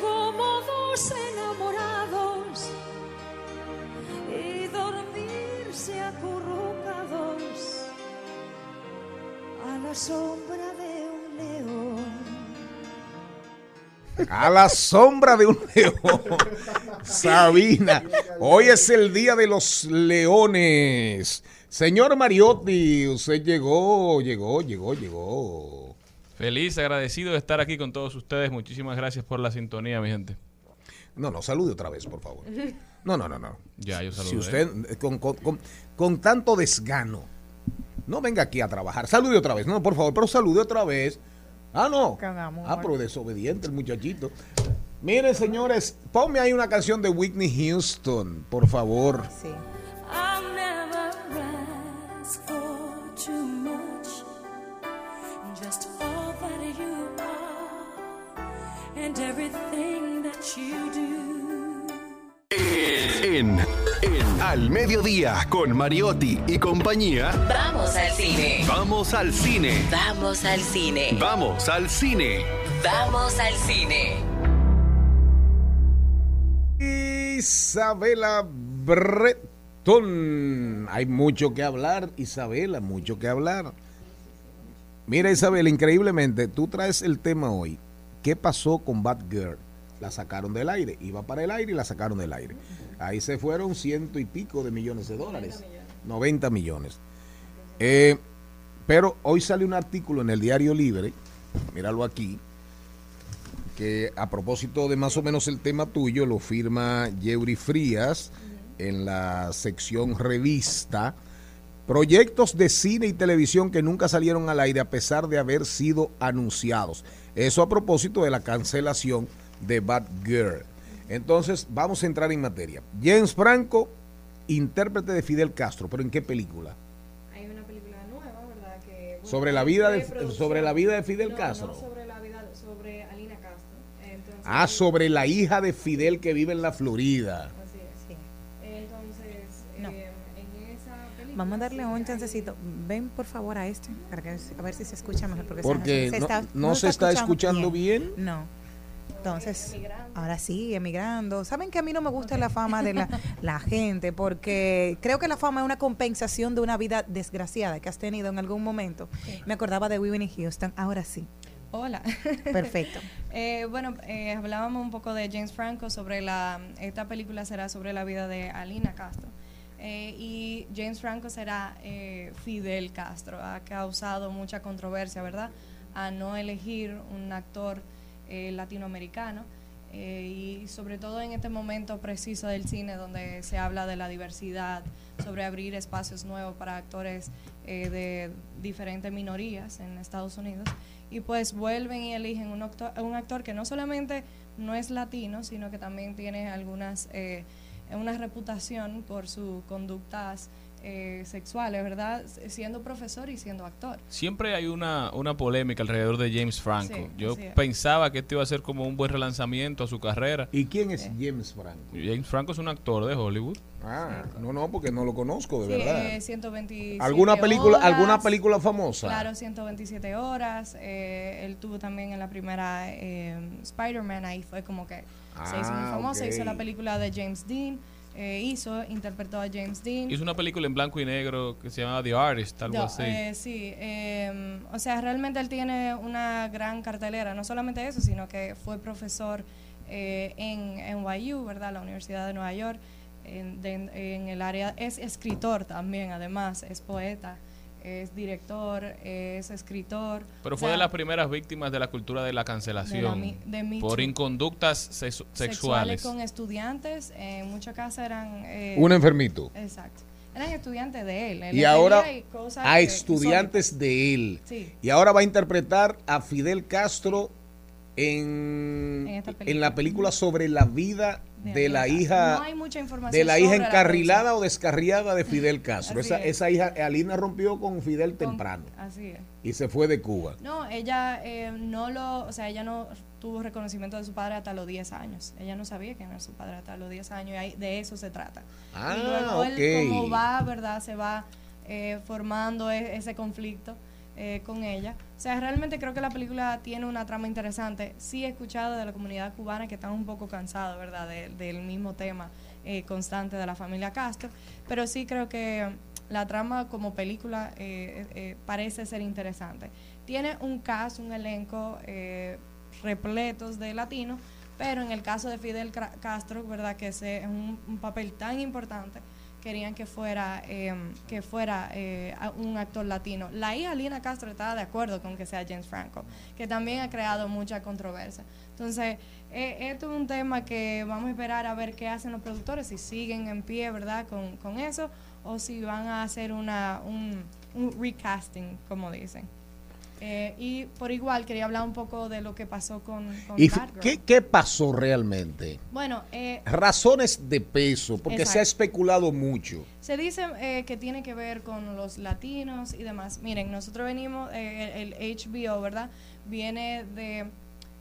Speaker 9: como dos enamorados y dormirse acurrucados a la sombra de un león.
Speaker 2: A la sombra de un león. Sabina, hoy es el día de los leones. Señor Mariotti, usted llegó, llegó, llegó, llegó.
Speaker 10: Feliz, agradecido de estar aquí con todos ustedes. Muchísimas gracias por la sintonía, mi gente.
Speaker 2: No, no, salude otra vez, por favor. No, no, no, no.
Speaker 10: Ya, yo
Speaker 2: Si
Speaker 10: saludé.
Speaker 2: usted, con, con- con- con tanto desgano, no venga aquí a trabajar. Salude otra vez. No, por favor, pero salude otra vez. Ah, no. Ah, pero desobediente el muchachito. Miren, señores, ponme ahí una canción de Whitney Houston, por favor.
Speaker 3: Sí.
Speaker 9: I'll never ask for too much, just all that you are and everything that you do.
Speaker 5: En, en Al Mediodía, con Mariotti y compañía.
Speaker 7: Vamos al cine.
Speaker 5: Vamos al cine.
Speaker 7: Vamos al cine.
Speaker 5: Vamos al cine.
Speaker 7: Vamos al cine.
Speaker 2: Isabela Breton. Hay mucho que hablar, Isabela, mucho que hablar. Mira, Isabela, increíblemente, tú traes el tema hoy. ¿Qué pasó con Batgirl? La sacaron del aire, iba para el aire y la sacaron del aire. Ahí se fueron ciento y pico de millones de dólares. 90 millones. Eh, pero hoy sale un artículo en el Diario Libre, míralo aquí, que a propósito de más o menos el tema tuyo, lo firma Yeuri Frías en la sección revista. Proyectos de cine y televisión que nunca salieron al aire a pesar de haber sido anunciados. Eso a propósito de la cancelación de Bad Girl. Entonces, vamos a entrar en materia. James Franco, intérprete de Fidel Castro, pero ¿en qué película?
Speaker 8: Hay una película nueva, ¿verdad? Que, bueno,
Speaker 2: Sobre la vida de- sobre la vida de Fidel
Speaker 8: No,
Speaker 2: Castro.
Speaker 8: No, sobre la vida, sobre Alina Castro. Entonces,
Speaker 2: Ah, sobre la hija de Fidel que vive en la Florida.
Speaker 8: Así es. Entonces,
Speaker 3: No.
Speaker 8: eh, en esa película...
Speaker 3: Vamos a darle un chancecito. Ven por favor a este, para que, a ver si se escucha mejor. Porque,
Speaker 2: Porque
Speaker 3: se
Speaker 2: no- no se está escuchando bien.
Speaker 3: No. Entonces, ahora sí, emigrando. ¿Saben que a mí no me gusta la fama de la, la gente? Porque creo que la fama es una compensación de una vida desgraciada que has tenido en algún momento. Me acordaba de Whitney Houston, ahora sí.
Speaker 11: Hola.
Speaker 3: Perfecto.
Speaker 11: Eh, bueno, eh, hablábamos un poco de James Franco sobre la, esta película será sobre la vida de Alina Castro. Eh, y James Franco será eh, Fidel Castro. Ha causado mucha controversia, ¿verdad? A no elegir un actor eh, latinoamericano. eh, y sobre todo en este momento preciso del cine donde se habla de la diversidad, sobre abrir espacios nuevos para actores eh, de diferentes minorías en Estados Unidos y pues vuelven y eligen un actor, un actor que no solamente no es latino, sino que también tiene algunas, una reputación por sus conductas eh, sexuales, ¿verdad? Siendo profesor y siendo actor.
Speaker 10: Siempre hay una, una polémica alrededor de James Franco.
Speaker 11: Sí,
Speaker 10: Yo pensaba que esto iba a ser como un buen relanzamiento a su carrera.
Speaker 2: ¿Y quién es James Franco?
Speaker 10: James Franco es un actor de Hollywood.
Speaker 2: Ah, no, no, porque no lo conozco, de
Speaker 11: Sí,
Speaker 2: verdad.
Speaker 11: eh, 127
Speaker 2: ¿Alguna película,
Speaker 11: horas.
Speaker 2: alguna película famosa?
Speaker 11: Claro, 127 horas. eh, él tuvo también en la primera eh, Spider-Man, ahí fue como que se hizo muy
Speaker 2: Ah,
Speaker 11: famosa. Hizo la película de James Dean, eh, hizo, interpretó a James Dean.
Speaker 10: Hizo una película en blanco y negro que se llama The Artist, algo
Speaker 11: No,
Speaker 10: así.
Speaker 11: eh, sí, eh, o sea, realmente él tiene una gran cartelera, no solamente eso, sino que fue profesor eh, en NYU, ¿verdad? La Universidad de Nueva York, en, de- en el área, es escritor también, además, es poeta, es director, es escritor.
Speaker 10: Pero
Speaker 11: o
Speaker 10: fue
Speaker 11: sea,
Speaker 10: de las primeras víctimas de la cultura de la cancelación
Speaker 11: de
Speaker 10: por inconductas sexu- sexuales.
Speaker 11: con estudiantes, en muchos casos eran... eh,
Speaker 2: Un enfermito.
Speaker 11: Exacto. Eran estudiantes de él. él
Speaker 2: Y ahora
Speaker 11: y
Speaker 2: a
Speaker 11: que-
Speaker 2: estudiantes de él.
Speaker 11: Sí.
Speaker 2: Y ahora va a interpretar a Fidel Castro en,
Speaker 11: En
Speaker 2: la película sobre la vida
Speaker 11: De
Speaker 2: de, la hija.
Speaker 11: No hay mucha información
Speaker 2: de la hija
Speaker 11: la
Speaker 2: encarrilada o descarriada de Fidel Castro. Esa,
Speaker 11: es.
Speaker 2: esa hija, Alina rompió con Fidel temprano
Speaker 11: Así es.
Speaker 2: y se fue de Cuba.
Speaker 11: No, ella eh, no lo, o sea, ella no tuvo reconocimiento de su padre hasta los 10 años. Ella no sabía quién era su padre hasta los 10 años y ahí, de eso se trata.
Speaker 2: Ah,
Speaker 11: y luego
Speaker 2: ok.
Speaker 11: él, como va, ¿verdad? Se va eh, formando e- ese conflicto eh, con ella. O sea, realmente creo que la película tiene una trama interesante. Sí he escuchado de la comunidad cubana que están un poco cansados, ¿verdad? De- del mismo tema eh, constante de la familia Castro. Pero sí creo que la trama como película eh, eh, parece ser interesante. Tiene un cast, un elenco eh, repletos de latinos, pero en el caso de Fidel Castro, ¿verdad? Que es un, un papel tan importante, querían que fuera eh, que fuera eh, un actor latino. La hija Lina Castro estaba de acuerdo con que sea James Franco, que también ha creado mucha controversia. Entonces, eh, esto es un tema que vamos a esperar a ver qué hacen los productores, si siguen en pie, ¿verdad? Con, con eso, o si van a hacer una, un, un recasting, como dicen. Eh, y por igual quería hablar un poco de lo que pasó con, con
Speaker 2: ¿Y qué, qué pasó realmente?
Speaker 11: Bueno, eh,
Speaker 2: Razones de peso, porque se ha especulado mucho.
Speaker 11: Se dice eh, que tiene que ver con los latinos y demás. Miren, nosotros venimos, eh, el, el HBO, ¿verdad? Viene de,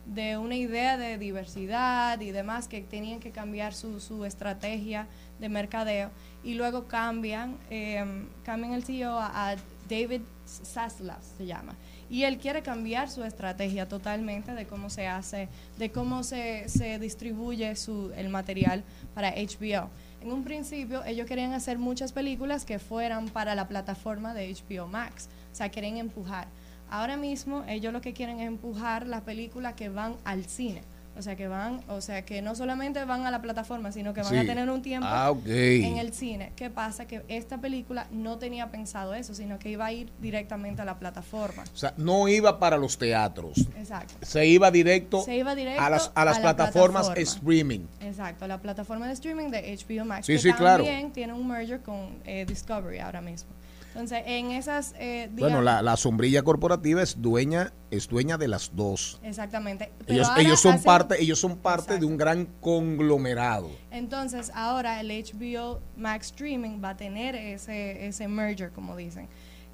Speaker 11: de una idea de diversidad y demás que tenían que cambiar su, su estrategia de mercadeo y luego cambian, eh, cambian el CEO a, a David Zaslav, se llama. Y él quiere cambiar su estrategia totalmente de cómo se hace, de cómo se, se distribuye su, el material para HBO. En un principio ellos querían hacer muchas películas que fueran para la plataforma de HBO Max, o sea, querían empujar. Ahora mismo ellos lo que quieren es empujar las películas que van al cine, O sea que van, o sea que no solamente van a la plataforma, sino que van
Speaker 2: Sí.
Speaker 11: a tener un tiempo
Speaker 2: Ah,
Speaker 11: en el cine. ¿Qué pasa? Que esta película no tenía pensado eso, sino que iba a ir directamente a la plataforma.
Speaker 2: O sea, no iba para los teatros.
Speaker 11: Exacto.
Speaker 2: Se iba directo,
Speaker 11: Se iba directo
Speaker 2: a las, a las
Speaker 11: a la
Speaker 2: plataformas
Speaker 11: plataforma.
Speaker 2: streaming.
Speaker 11: Exacto, la plataforma de streaming de HBO Max.
Speaker 2: Sí,
Speaker 11: que
Speaker 2: sí, claro.
Speaker 11: también tiene un merger con eh, Discovery ahora mismo. Entonces, en esas... eh,
Speaker 2: Bueno, la, la sombrilla corporativa es dueña, es dueña de las dos.
Speaker 11: Exactamente. Pero
Speaker 2: Ellos, ellos son
Speaker 11: hacen-
Speaker 2: parte, ellos son parte de un gran conglomerado.
Speaker 11: Entonces, ahora el HBO Max Streaming va a tener ese, ese merger, como dicen.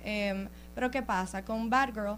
Speaker 11: Em, pero ¿qué pasa? Con Batgirl,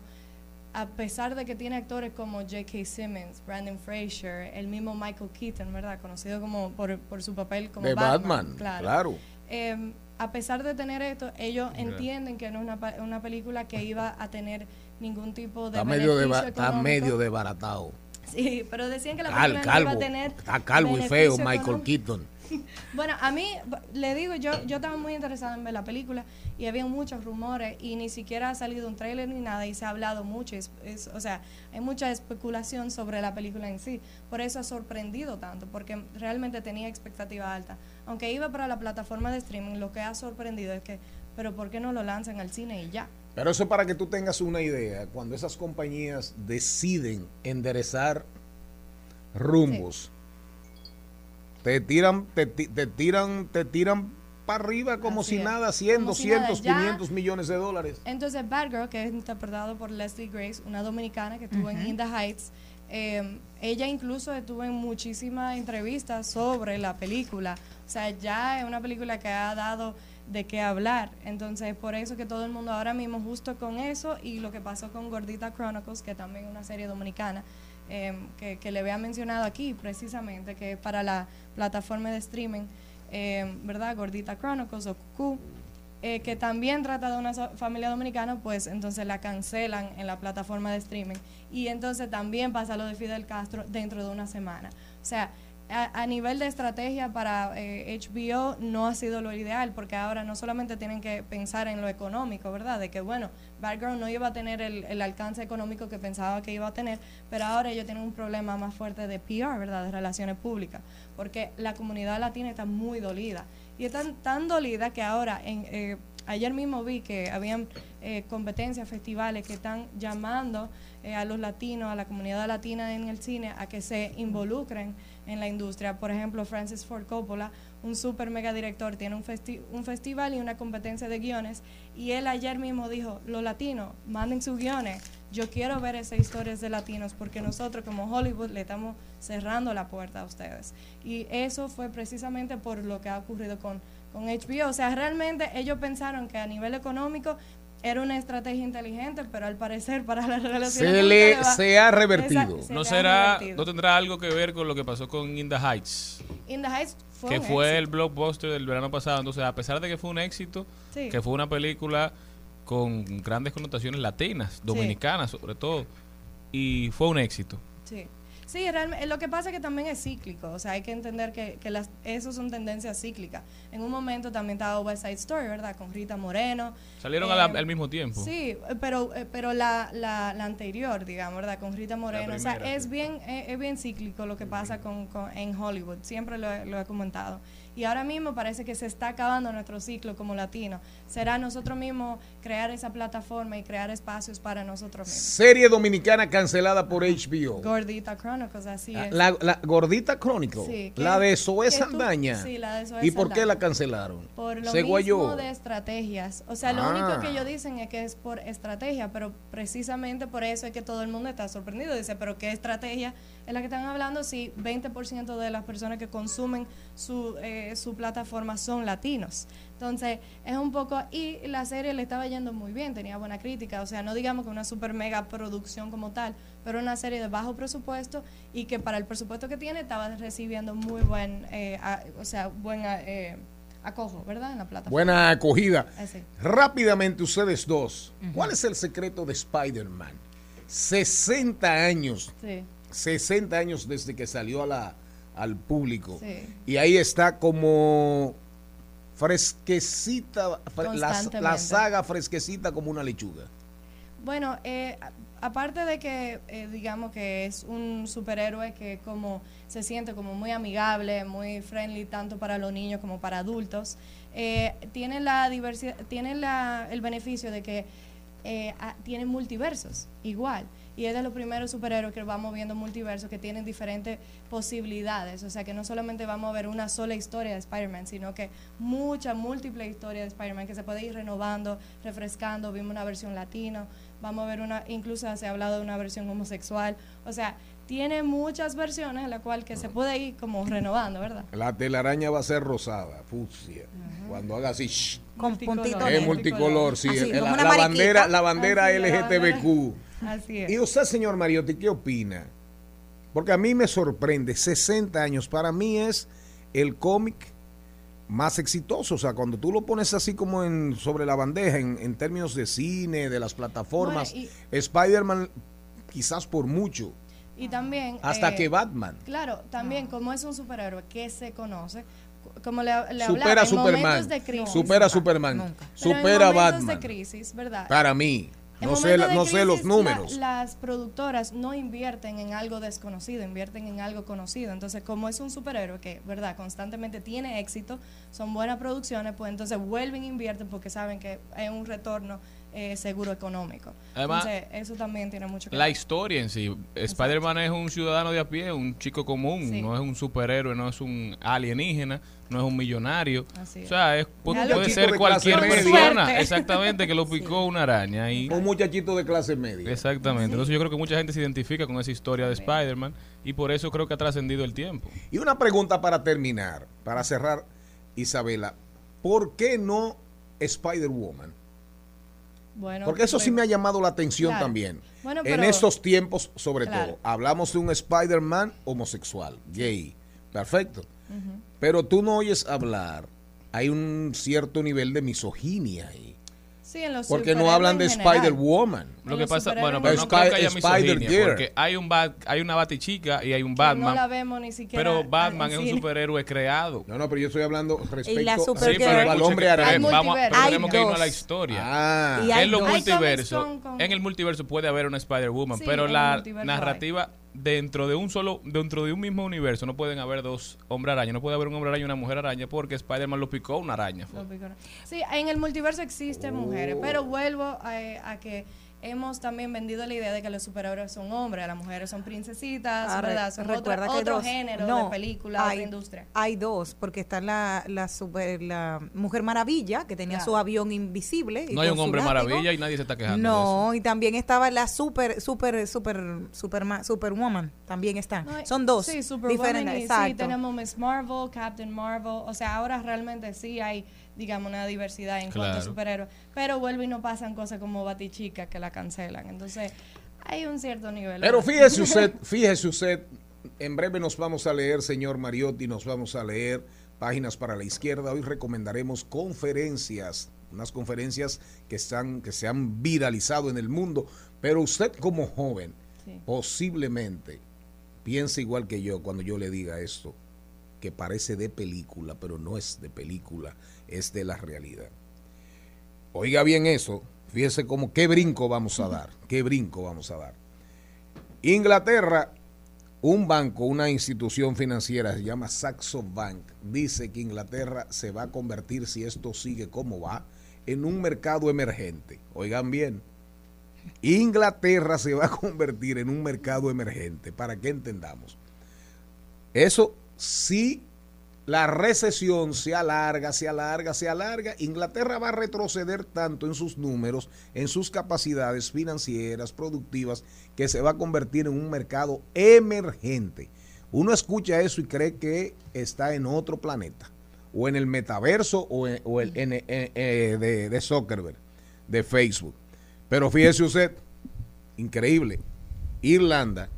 Speaker 11: a pesar de que tiene actores como J.K. Simmons, Brandon Fraser, el mismo Michael Keaton, ¿verdad? Conocido como por, por su papel como
Speaker 2: De
Speaker 11: Batman.
Speaker 2: Batman, claro.
Speaker 11: Em, a pesar de tener esto, ellos entienden que no es una, una película que iba a tener ningún tipo de
Speaker 2: Está medio, de, está medio desbaratado.
Speaker 11: Sí, pero decían que la
Speaker 2: Cal-
Speaker 11: película no iba a tener
Speaker 2: Está calvo y feo, Michael. Keaton.
Speaker 11: Bueno, a mí, le digo, yo yo estaba muy interesada en ver la película y había muchos rumores y ni siquiera ha salido un tráiler ni nada y se ha hablado mucho. es- es- o sea, hay mucha especulación sobre la película en sí. Por eso ha sorprendido tanto, porque realmente tenía expectativa alta. Aunque iba para la plataforma de streaming, lo que ha sorprendido es que, pero ¿por qué no lo lanzan al cine y ya?
Speaker 2: Pero eso para que tú tengas una idea, cuando esas compañías deciden enderezar rumbos, te tiran, te, ti- te tiran, te tiran para arriba como
Speaker 11: Así
Speaker 2: si
Speaker 11: es.
Speaker 2: nada, 100,
Speaker 11: Como si nada,
Speaker 2: 200,
Speaker 11: ya.
Speaker 2: 500 millones de dólares.
Speaker 11: Entonces, Batgirl, que es interpretado por Leslie Grace, una dominicana que estuvo en. In the Heights, eh, ella incluso estuvo en muchísimas entrevistas sobre la película. O sea, ya es una película que ha dado de qué hablar. Entonces, por eso que todo el mundo ahora mismo, justo con eso y lo que pasó con Gordita Chronicles, que también es una serie dominicana, eh, que, que le había mencionado aquí precisamente, que es para la plataforma de streaming, eh, ¿verdad? Gordita Chronicles o Cucú eh, que también trata de una familia dominicana, pues entonces la cancelan en la plataforma de streaming. Y entonces también pasa lo de Fidel Castro dentro de una semana. O sea, a, a nivel de estrategia para eh, HBO no ha sido lo ideal, porque ahora no solamente tienen que pensar en lo económico, ¿verdad? De que, bueno, Batgirl no iba a tener el, el alcance económico que pensaba que iba a tener, pero ahora ellos tienen un problema más fuerte de PR, ¿verdad? De relaciones públicas, porque la comunidad latina está muy dolida. Y están tan dolida que ahora, en, eh, ayer mismo vi que habían eh, competencias, festivales que están llamando eh, a los latinos, a la comunidad latina en el cine, a que se involucren en la industria. Por ejemplo, Francis Ford Coppola, un super mega director, tiene un, festi- un festival y una competencia de guiones. Y él ayer mismo dijo, los latinos, manden sus guiones. Yo quiero ver esas historias de latinos porque nosotros como Hollywood le estamos cerrando la puerta a ustedes. Y eso fue precisamente por lo que ha ocurrido con, con HBO. O sea, realmente ellos pensaron que a nivel económico era una estrategia inteligente, pero al parecer para las relaciones
Speaker 2: Se le-
Speaker 11: va-
Speaker 2: se ha revertido.
Speaker 11: Esa- se
Speaker 10: ¿No
Speaker 11: le
Speaker 10: será,
Speaker 11: revertido.
Speaker 10: no tendrá algo que ver con lo que pasó con In the Heights?
Speaker 11: In the Heights fue
Speaker 10: que
Speaker 11: un
Speaker 10: fue el blockbuster del verano pasado. Entonces, a pesar de que fue un éxito,
Speaker 11: Sí.
Speaker 10: que fue una película con grandes connotaciones latinas, dominicanas sobre todo, y fue un éxito.
Speaker 11: Sí. Sí, realmente, lo que pasa es que también es cíclico, o sea, hay que entender que, que las, eso son tendencias cíclicas. En un momento también estaba West Side Story, ¿verdad? Con Rita Moreno.
Speaker 10: Salieron
Speaker 11: Eh,
Speaker 10: al mismo tiempo.
Speaker 11: Sí, eh, pero, eh, pero la, la, la anterior, digamos, ¿verdad? Con Rita Moreno. o sea, es bien, eh, es bien cíclico lo que pasa con, con- en Hollywood, siempre lo, lo he comentado. Y ahora mismo parece que se está acabando nuestro ciclo como latino. Será nosotros mismos crear esa plataforma y crear espacios para nosotros mismos.
Speaker 2: Serie dominicana cancelada por HBO.
Speaker 11: Gordita Chronicles, así es.
Speaker 2: La, la Gordita Chronicle,
Speaker 11: Sí,
Speaker 2: la de Zoe Saldaña.
Speaker 11: sí, la de Zoe
Speaker 2: ¿Y por qué la cancelaron?
Speaker 11: Por lo
Speaker 2: Se guayó.
Speaker 11: mismo de estrategias. O sea, lo
Speaker 2: Ah.
Speaker 11: único que ellos dicen es que es por estrategia, pero precisamente por eso es que todo el mundo está sorprendido. Dice, pero ¿qué estrategia es la que están hablando si 20% de las personas que consumen su, eh, su plataforma son latinos? Entonces, es un poco... Y la serie le estaba yendo muy bien, tenía buena crítica. O sea, no digamos que una super mega producción como tal, pero una serie de bajo presupuesto y que para el presupuesto que tiene estaba recibiendo muy buen... eh, a- o sea, buen... eh, acojo, ¿verdad? En la plataforma.
Speaker 2: Buena acogida.
Speaker 11: Así.
Speaker 2: Rápidamente, ustedes dos, ¿cuál es el secreto de Spider-Man? 60 años,
Speaker 11: Sí.
Speaker 2: 60 años desde que salió a la, al público.
Speaker 11: Sí.
Speaker 2: Y ahí está como fresquecita, fre- la, la saga fresquecita como una lechuga.
Speaker 11: Bueno, eh, aparte de que eh, digamos que es un superhéroe que como se siente como muy amigable, muy friendly tanto para los niños como para adultos, eh, tiene la diversidad, tiene la, el beneficio de que eh, tiene multiversos igual. Y es de los primeros superhéroes que vamos viendo multiversos que tienen diferentes posibilidades. O sea que no solamente vamos a ver una sola historia de Spider-Man, sino que muchas, múltiples historias de Spider-Man que se puede ir renovando, refrescando. Vimos una versión latino, vamos a ver una, incluso se ha hablado de una versión homosexual. O sea, tiene muchas versiones en la cual que se puede ir como renovando, ¿verdad?
Speaker 2: La telaraña va a ser rosada, fucsia. Cuando haga así, shh,
Speaker 3: Con puntitos
Speaker 2: es multicolor, sí.
Speaker 3: Así, como
Speaker 2: la, la bandera, la bandera
Speaker 11: Así es, la
Speaker 2: LGTBQ.
Speaker 11: Así es.
Speaker 2: Y usted, señor Mariotti, ¿qué opina? Porque a mí me sorprende, 60 años, para mí es el cómic más exitoso. O sea, cuando tú lo pones así como en, sobre la bandeja, en, en términos de cine, de las plataformas,
Speaker 11: Bueno,
Speaker 2: Spider-Man quizás por mucho,
Speaker 11: Y también...
Speaker 2: hasta
Speaker 11: eh,
Speaker 2: que Batman.
Speaker 11: Claro, también como es un superhéroe que se conoce, como le, le
Speaker 2: Supera
Speaker 11: hablaba, en
Speaker 2: Superman.
Speaker 11: momentos de crisis.
Speaker 2: Supera Superman.
Speaker 11: Pero en
Speaker 2: Supera
Speaker 11: momentos
Speaker 2: Batman.
Speaker 11: de crisis, ¿verdad?
Speaker 2: Para mí. No sé, la- los números.
Speaker 11: la- las productoras no invierten en algo desconocido, invierten en algo conocido. Entonces, como es un superhéroe que, ¿verdad?, constantemente tiene éxito, son buenas producciones, pues entonces vuelven e invierten porque saben que hay un retorno eh, seguro económico.
Speaker 10: Además,
Speaker 11: entonces, eso también tiene mucho que
Speaker 10: La
Speaker 11: ver.
Speaker 10: historia en sí. Spider-Man es un ciudadano de a pie, un chico común,
Speaker 11: Sí.
Speaker 10: no es un superhéroe, no es un alienígena, no es un millonario.
Speaker 11: Así es.
Speaker 10: O sea, es- puede ser cualquier
Speaker 2: media.
Speaker 10: persona, exactamente, que lo picó una araña. Y,
Speaker 2: Un muchachito de clase media.
Speaker 10: exactamente. Entonces yo creo que mucha gente se identifica con esa historia de Spider-Man y por eso creo que ha trascendido el tiempo.
Speaker 2: Y una pregunta para terminar, para cerrar, Isabela. ¿Por qué no Spider-Woman?
Speaker 11: Bueno,
Speaker 2: Porque eso sí me ha llamado la atención
Speaker 11: Claro.
Speaker 2: también.
Speaker 11: Bueno,
Speaker 2: en estos tiempos, sobre
Speaker 11: Claro.
Speaker 2: todo. Hablamos de un Spider-Man homosexual, gay. Perfecto. Pero tú no oyes hablar. Hay un cierto nivel de misoginia ahí.
Speaker 11: Sí, en los
Speaker 2: Porque no hablan de. Spider-Woman.
Speaker 10: Lo que pasa, bueno, pero no creo que haya
Speaker 2: Spider-Girl.
Speaker 10: misoginia, porque hay un bat, hay una batichica y hay un
Speaker 11: Que No
Speaker 10: Batman,
Speaker 11: la vemos ni siquiera.
Speaker 10: pero Batman es un superhéroe creado.
Speaker 2: No, no, pero yo estoy hablando respecto
Speaker 3: la.
Speaker 10: Sí, pero
Speaker 2: al hombre araña.
Speaker 10: Vamos, pero
Speaker 3: Hay
Speaker 10: tenemos que irnos a la historia.
Speaker 2: Ah,
Speaker 3: Y hay
Speaker 10: en los multiversos,
Speaker 11: con-
Speaker 10: en el multiverso puede haber una Spider-Woman,
Speaker 11: Sí,
Speaker 10: pero la narrativa dentro de un solo, dentro de un mismo universo no pueden haber dos hombres araña, no puede haber un hombre araña y una mujer araña porque Spider-Man lo picó una araña.
Speaker 11: Sí, en el multiverso existen mujeres, pero vuelvo a, a que hemos también vendido la idea de que los superhéroes son hombres, las mujeres son princesitas,
Speaker 3: Ah,
Speaker 11: ¿verdad? Son otro,
Speaker 3: recuerda que
Speaker 11: otro
Speaker 3: dos.
Speaker 11: género
Speaker 3: No,
Speaker 11: de película,
Speaker 3: hay,
Speaker 11: otra industria.
Speaker 3: Hay dos, porque está la, la, super, la Mujer Maravilla, que tenía
Speaker 11: Claro.
Speaker 3: su avión invisible. y
Speaker 10: No hay un hombre
Speaker 3: látigo.
Speaker 10: maravilla y nadie se está quejando de
Speaker 3: No, y también estaba la super, super, super, superma- superwoman. También está.
Speaker 11: No, hay-
Speaker 3: Son dos
Speaker 11: Sí, Superwoman
Speaker 3: diferentes.
Speaker 11: y
Speaker 3: exacto.
Speaker 11: sí, tenemos Miss Marvel, Captain Marvel. O sea, ahora realmente sí hay, digamos, una diversidad en cuanto a superhéroes. Pero vuelve y no pasan cosas como Batichica que la cancelan. Entonces, hay un cierto nivel.
Speaker 2: Pero fíjese usted, fíjese usted, en breve nos vamos a leer, señor Mariotti, nos vamos a leer páginas para la izquierda. Hoy recomendaremos conferencias, unas conferencias que están, que se han viralizado en el mundo. Pero usted como joven,
Speaker 11: Sí.
Speaker 2: posiblemente piense igual que yo cuando yo le diga esto, que parece de película, pero no es de película, es de la realidad. Oiga bien eso, fíjese como qué brinco vamos a dar, qué brinco vamos a dar. Inglaterra, un banco, una institución financiera, se llama Saxo Bank, dice que Inglaterra se va a convertir, si esto sigue como va, en un mercado emergente. Oigan bien, Inglaterra se va a convertir en un mercado emergente, para que entendamos. Eso sí la recesión se alarga, se alarga, se alarga, Inglaterra va a retroceder tanto en sus números, en sus capacidades financieras, productivas, que se va a convertir en un mercado emergente. Uno escucha eso y cree que está en otro planeta, o en el metaverso, o en, el- en- eh, de, de Zuckerberg, de Facebook. Pero fíjese usted, increíble, Irlanda,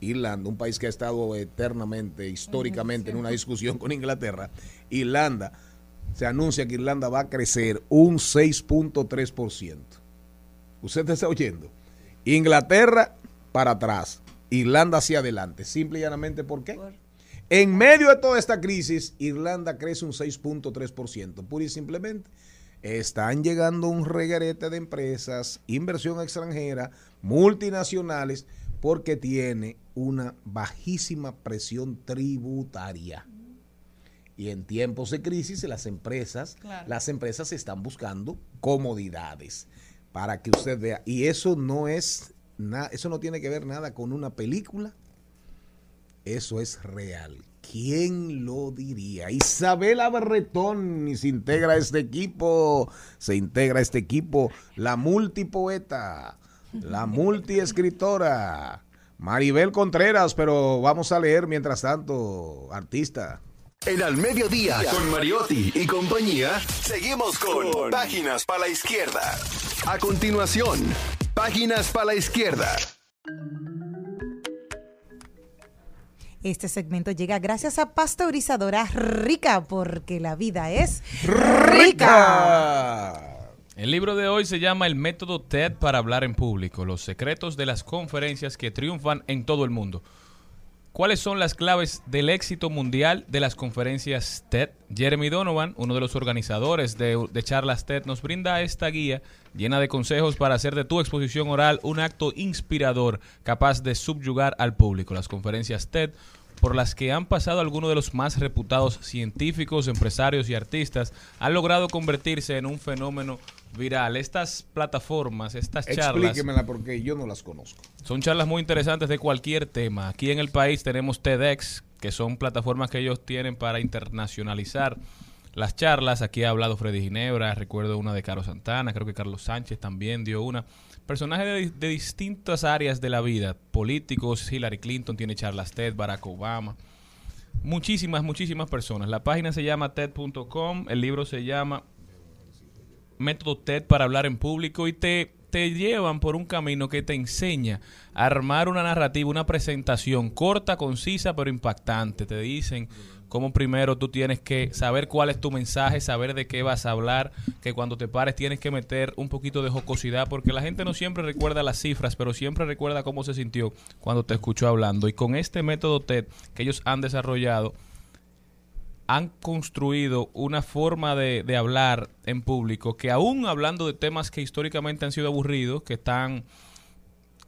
Speaker 2: Irlanda, un país que ha estado eternamente, históricamente en una discusión con Inglaterra, Irlanda, se anuncia que Irlanda va a crecer un 6.3%. ¿Usted está oyendo? Inglaterra para atrás, Irlanda hacia adelante. Simple y llanamente, ¿por qué? En medio de toda esta crisis, Irlanda crece un 6.3%, pura y simplemente están llegando un reguerete de empresas, inversión extranjera, multinacionales, porque tiene una bajísima presión tributaria. Y en tiempos de crisis las empresas,
Speaker 11: Claro.
Speaker 2: las empresas están buscando comodidades para que usted vea. Y eso no es nada, eso no tiene que ver nada con una película. Eso es real. ¿Quién lo diría? Isabela Berretón y se integra a este equipo, se integra a este equipo la multipoeta, la multiescritora, Maribel Contreras, pero vamos a leer mientras tanto, artista.
Speaker 5: En Al Mediodía, con Mariotti y compañía, seguimos con Páginas para la Izquierda. A continuación, Páginas para la Izquierda.
Speaker 3: Este segmento llega gracias a Pasteurizadora Rica, porque la vida es rica.
Speaker 10: El libro de hoy se llama El método TED para hablar en público, los secretos de las conferencias que triunfan en todo el mundo. ¿Cuáles son las claves del éxito mundial de las conferencias TED? Jeremy Donovan, uno de los organizadores de, charlas TED, nos brinda esta guía llena de consejos para hacer de tu exposición oral un acto inspirador capaz de subyugar al público. Las conferencias TED por las que han pasado algunos de los más reputados científicos, empresarios y artistas, han logrado convertirse en un fenómeno viral. Estas plataformas, estas charlas...
Speaker 2: Explíquemela porque yo no las conozco.
Speaker 10: Son charlas muy interesantes de cualquier tema. Aquí en el país tenemos TEDx, que son plataformas que ellos tienen para internacionalizar las charlas. Aquí ha hablado Freddy Ginebra, recuerdo una de Carlos Santana, creo que Carlos Sánchez también dio una. Personajes de, distintas áreas de la vida, políticos, Hillary Clinton tiene charlas TED, Barack Obama. Muchísimas, muchísimas personas. La página se llama TED.com, el libro se llama método TED para hablar en público y te, te llevan por un camino que te enseña a armar una narrativa, una presentación corta, concisa, pero impactante. Te dicen cómo primero tú tienes que saber cuál es tu mensaje, saber de qué vas a hablar, que cuando te pares tienes que meter un poquito de jocosidad, porque la gente no siempre recuerda las cifras, pero siempre recuerda cómo se sintió cuando te escuchó hablando. Y con este método TED que ellos han desarrollado, han construido una forma de, de hablar en público que aún hablando de temas que históricamente han sido aburridos, que están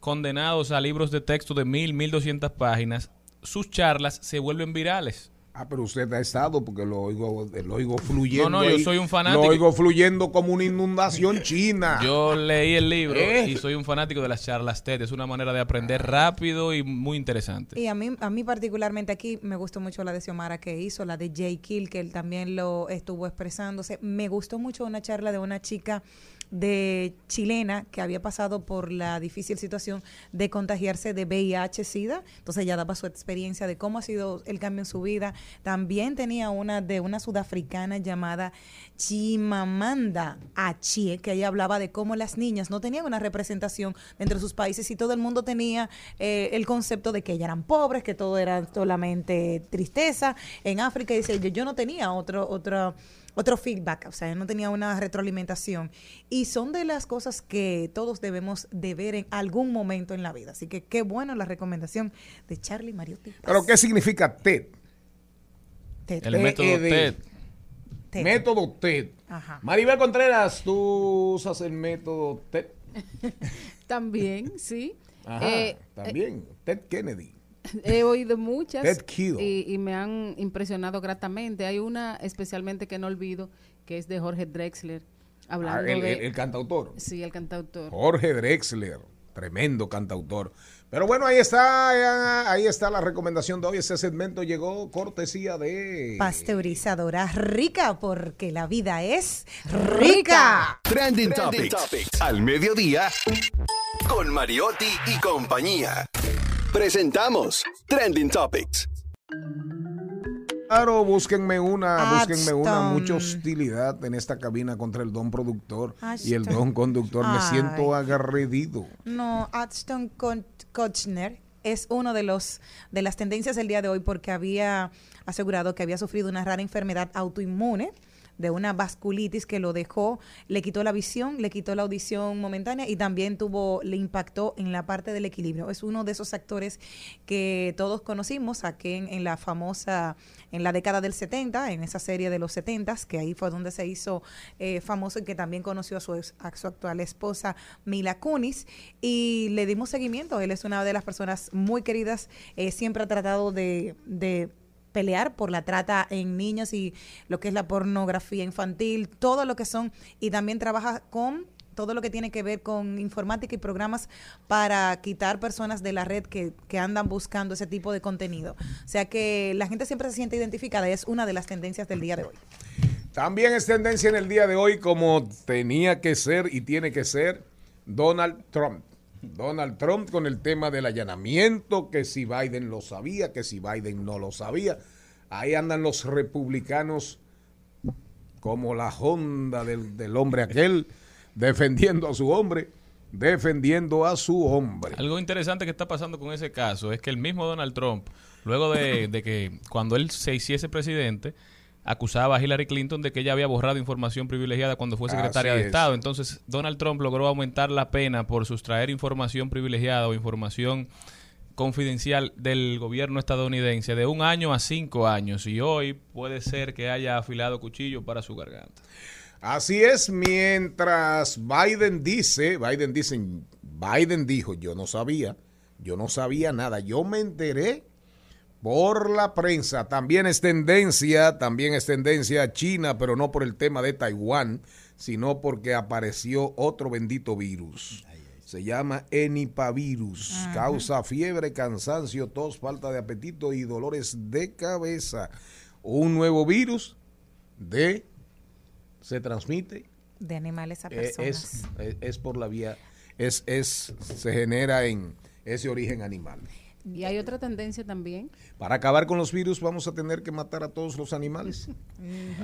Speaker 10: condenados a libros de texto de mil, mil doscientas páginas, sus charlas se vuelven virales.
Speaker 2: Ah, pero usted ha estado porque lo oigo, lo oigo fluyendo.
Speaker 10: No, no, yo
Speaker 2: ahí.
Speaker 10: soy un fanático.
Speaker 2: Lo oigo fluyendo como una inundación china.
Speaker 10: Yo leí el libro
Speaker 2: ¿Eh?
Speaker 10: y soy un fanático de las charlas TED. Es una manera de aprender rápido y muy interesante.
Speaker 3: Y a mí, a mí particularmente aquí me gustó mucho la de Xiomara que hizo, la de Jay Kill, que él también lo estuvo expresándose. Me gustó mucho una charla de una chica de chilena que había pasado por la difícil situación de contagiarse de VIH-Sida. Entonces ella daba su experiencia de cómo ha sido el cambio en su vida. También tenía una de una sudafricana llamada Chimamanda Achie, que ella hablaba de cómo las niñas no tenían una representación dentro de sus países y todo el mundo tenía eh, el concepto de que ellas eran pobres, que todo era solamente tristeza. En África dice yo, yo no tenía otro, otro, otro feedback, o sea, no tenía una retroalimentación. Y son de las cosas que todos debemos de ver en algún momento en la vida. Así que qué bueno la recomendación de Charlie Mariotti.
Speaker 2: ¿Pero qué significa TED?
Speaker 3: TED.
Speaker 10: El método
Speaker 2: TED.
Speaker 10: TED.
Speaker 3: TED.
Speaker 2: Método TED.
Speaker 3: Ajá.
Speaker 2: Maribel Contreras, tú usas el método TED.
Speaker 12: También, sí.
Speaker 2: Ajá,
Speaker 12: Eh,
Speaker 2: también. Ted Kennedy.
Speaker 12: He oído muchas
Speaker 2: Ted
Speaker 12: y, y me han impresionado gratamente. Hay una especialmente que no olvido, que es de Jorge Drexler,
Speaker 2: Ah,
Speaker 12: hablando
Speaker 2: el,
Speaker 12: de...
Speaker 2: el- el cantautor.
Speaker 12: sí, el cantautor.
Speaker 2: Jorge Drexler, tremendo cantautor. Pero bueno, ahí está, ahí está la recomendación de hoy. Ese segmento llegó cortesía de
Speaker 3: Pasteurizadora rica, porque la vida es rica.
Speaker 5: Trending, Topics. Al mediodía, con Mariotti y compañía. Presentamos Trending Topics.
Speaker 2: Claro, búsquenme una, búsquenme una. Mucha hostilidad en esta cabina contra el don productor y el don conductor. Me siento agredido.
Speaker 3: No, Ashton Kutcher es uno de los de las tendencias del día de hoy porque había asegurado que había sufrido una rara enfermedad autoinmune de una vasculitis que lo dejó, le quitó la visión, le quitó la audición momentánea y también tuvo, le impactó en la parte del equilibrio. Es uno de esos actores que todos conocimos aquí en, la famosa, en la década del 70, en esa serie de los 70, que ahí fue donde se hizo eh, famoso y que también conoció a su, ex- a su actual esposa Mila Kunis y le dimos seguimiento. Él es una de las personas muy queridas, eh, siempre ha tratado de, de pelear por la trata en niños y lo que es la pornografía infantil, todo lo que son, y también trabaja con todo lo que tiene que ver con informática y programas para quitar personas de la red que, que andan buscando ese tipo de contenido. O sea que la gente siempre se siente identificada es una de las tendencias del día de hoy.
Speaker 2: También es tendencia en el día de hoy, como tenía que ser y tiene que ser, Donald Trump. Donald Trump con el tema del allanamiento, que si Biden lo sabía, que si Biden no lo sabía. Ahí andan los republicanos como la Honda del, del hombre aquel, defendiendo a su hombre, defendiendo a su hombre.
Speaker 10: Algo interesante que está pasando con ese caso es que el mismo Donald Trump, luego de, de que cuando él se hiciese presidente, acusaba a Hillary Clinton de que ella había borrado información privilegiada cuando fue secretaria
Speaker 2: Así
Speaker 10: de
Speaker 2: es.
Speaker 10: Estado. Entonces, Donald Trump logró aumentar la pena por sustraer información privilegiada o información confidencial del gobierno estadounidense de un año a cinco años. Y hoy puede ser que haya afilado cuchillo para su garganta.
Speaker 2: Así es, mientras Biden dice, Biden dice, Biden dijo, yo no sabía, yo no sabía nada, yo me enteré por la prensa. También es tendencia, también es tendencia China, pero no por el tema de Taiwán, sino porque apareció otro bendito virus. Se llama enipavirus.
Speaker 13: Ajá.
Speaker 2: Causa fiebre, cansancio, tos, falta de apetito y dolores de cabeza. Un nuevo virus de se transmite
Speaker 3: De animales a
Speaker 2: eh,
Speaker 3: personas.
Speaker 2: es, es, es por la vía es es se genera en ese origen animal.
Speaker 12: Y hay otra tendencia también.
Speaker 2: Para acabar con los virus vamos a tener que matar a todos los animales.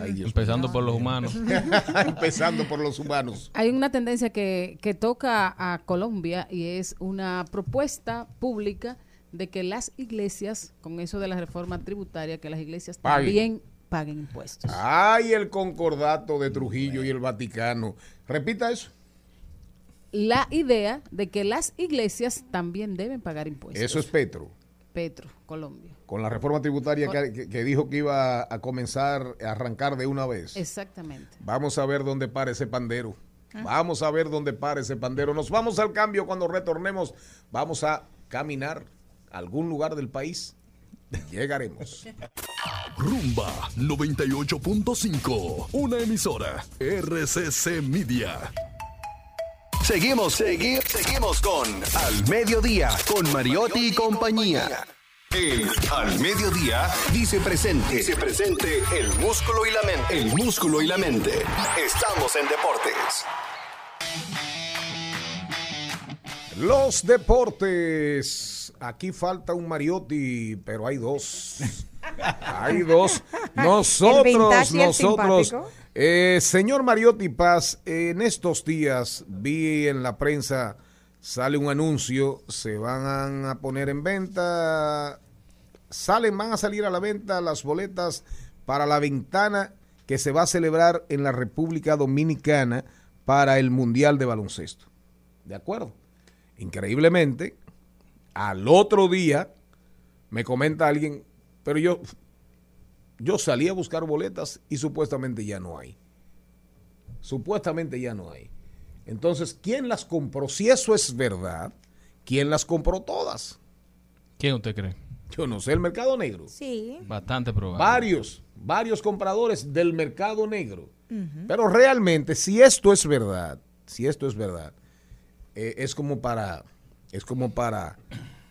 Speaker 2: Ay, Dios
Speaker 10: Empezando por los humanos.
Speaker 2: Empezando por los humanos.
Speaker 12: Hay una tendencia que, que toca a Colombia y es una propuesta pública de que las iglesias, con eso de la reforma tributaria, que las iglesias
Speaker 2: Paguen.
Speaker 12: también paguen impuestos.
Speaker 2: Ay, el concordato de Trujillo y el Vaticano. Repita eso.
Speaker 12: La idea de que las iglesias también deben pagar impuestos.
Speaker 2: Eso es Petro.
Speaker 12: Petro, Colombia.
Speaker 2: Con la reforma tributaria que, que- que dijo que iba a comenzar a arrancar de una vez.
Speaker 12: Exactamente.
Speaker 2: Vamos a ver dónde para ese pandero. Vamos a ver dónde para ese pandero. Nos vamos al cambio cuando retornemos. Vamos a caminar a algún lugar del país. Llegaremos.
Speaker 6: Rumba 98.5. Una emisora. RCC Media.
Speaker 5: Seguimos, segui- seguimos con Al Mediodía, con Mariotti y compañía. El Al Mediodía dice presente. Dice presente el músculo y la mente. El músculo y la mente. Estamos en deportes.
Speaker 2: Los deportes. Aquí falta un Mariotti, pero hay dos. Hay dos. Nosotros, nosotros. Eh, señor Mariotti Paz, en estos días vi en la prensa, sale un anuncio, se van a poner en venta, salen, van a salir a la venta las boletas para la ventana que se va a celebrar en la República Dominicana para el Mundial de Baloncesto. ¿De acuerdo? Increíblemente, al otro día me comenta alguien, pero yo, yo salí a buscar boletas y supuestamente ya no hay. Supuestamente ya no hay. Entonces, ¿quién las compró? Si eso es verdad, ¿quién las compró todas?
Speaker 10: ¿Quién usted cree?
Speaker 2: Yo no sé, el mercado negro.
Speaker 3: Sí.
Speaker 10: Bastante probable.
Speaker 2: Varios, varios compradores del mercado negro. Pero realmente, si esto es verdad, si esto es verdad, eh, es como para, es como para,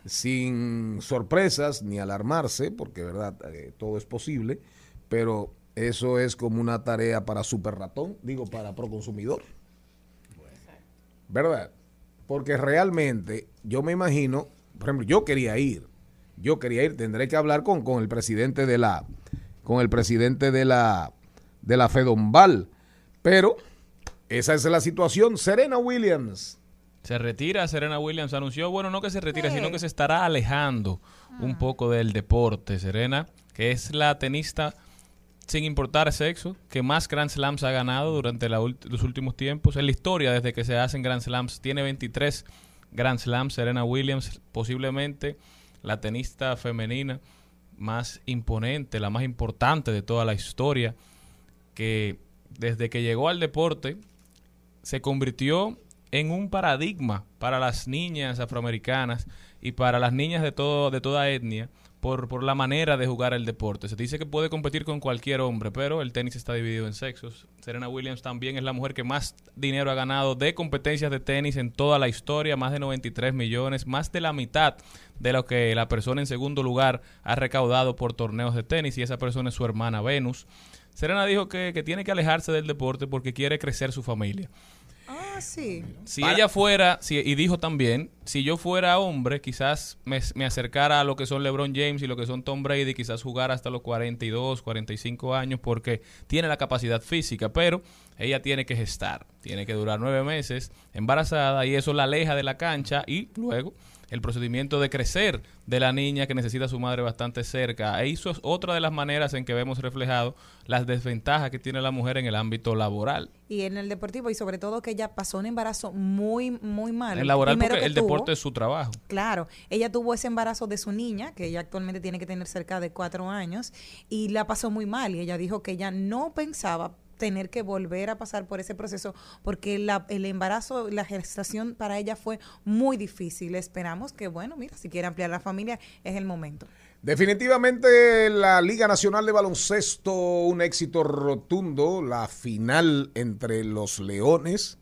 Speaker 2: sin sorpresas ni alarmarse, porque verdad, Eh, todo es posible, pero eso es como una tarea para super ratón, digo, para proconsumidor. ¿Verdad? Porque realmente, yo me imagino, por ejemplo, yo quería ir, yo quería ir, tendré que hablar con, con el presidente de la, con el presidente de la, de la Fedombal, pero esa es la situación. Serena Williams.
Speaker 10: Se retira Serena Williams, anunció, bueno, no que se retira,
Speaker 3: Sí.
Speaker 10: sino que se estará alejando un poco del deporte. Serena, que es la tenista sin importar sexo, que más Grand Slams ha ganado durante la los últimos tiempos. En la historia, desde que se hacen Grand Slams, tiene 23 Grand Slams. Serena Williams, posiblemente la tenista femenina más imponente, la más importante de toda la historia, que desde que llegó al deporte se convirtió en un paradigma para las niñas afroamericanas y para las niñas de todo de toda etnia por, por la manera de jugar el deporte. Se dice que puede competir con cualquier hombre, pero el tenis está dividido en sexos. Serena Williams también es la mujer que más dinero ha ganado de competencias de tenis en toda la historia, más de 93 millones, más de la mitad de lo que la persona en segundo lugar ha recaudado por torneos de tenis y esa persona es su hermana Venus. Serena dijo que, que tiene que alejarse del deporte porque quiere crecer su familia.
Speaker 3: Ah, sí.
Speaker 10: Si ella fuera, si, y dijo también, si yo fuera hombre, quizás me, me acercara a lo que son LeBron James y lo que son Tom Brady, quizás jugar hasta los 42, 45 años, porque tiene la capacidad física, pero ella tiene que gestar, tiene que durar nueve meses embarazada y eso la aleja de la cancha y luego el procedimiento de crecer de la niña que necesita a su madre bastante cerca. E eso es otra de las maneras en que vemos reflejado las desventajas que tiene la mujer en el ámbito laboral.
Speaker 3: Y en el deportivo, y sobre todo que ella pasó un embarazo muy, muy malo.
Speaker 10: El laboral
Speaker 3: Primero
Speaker 10: porque
Speaker 3: que
Speaker 10: el
Speaker 3: tuvo-
Speaker 10: deporte es su trabajo.
Speaker 3: Claro, ella tuvo ese embarazo de su niña, que ella actualmente tiene que tener cerca de cuatro años, y la pasó muy mal. Y ella dijo que ella no pensaba tener que volver a pasar por ese proceso porque la- el embarazo, la gestación para ella fue muy difícil. Esperamos que, bueno, mira, si quiere ampliar la familia, es el momento.
Speaker 2: Definitivamente la Liga Nacional de Baloncesto, un éxito rotundo, la final entre los Leones,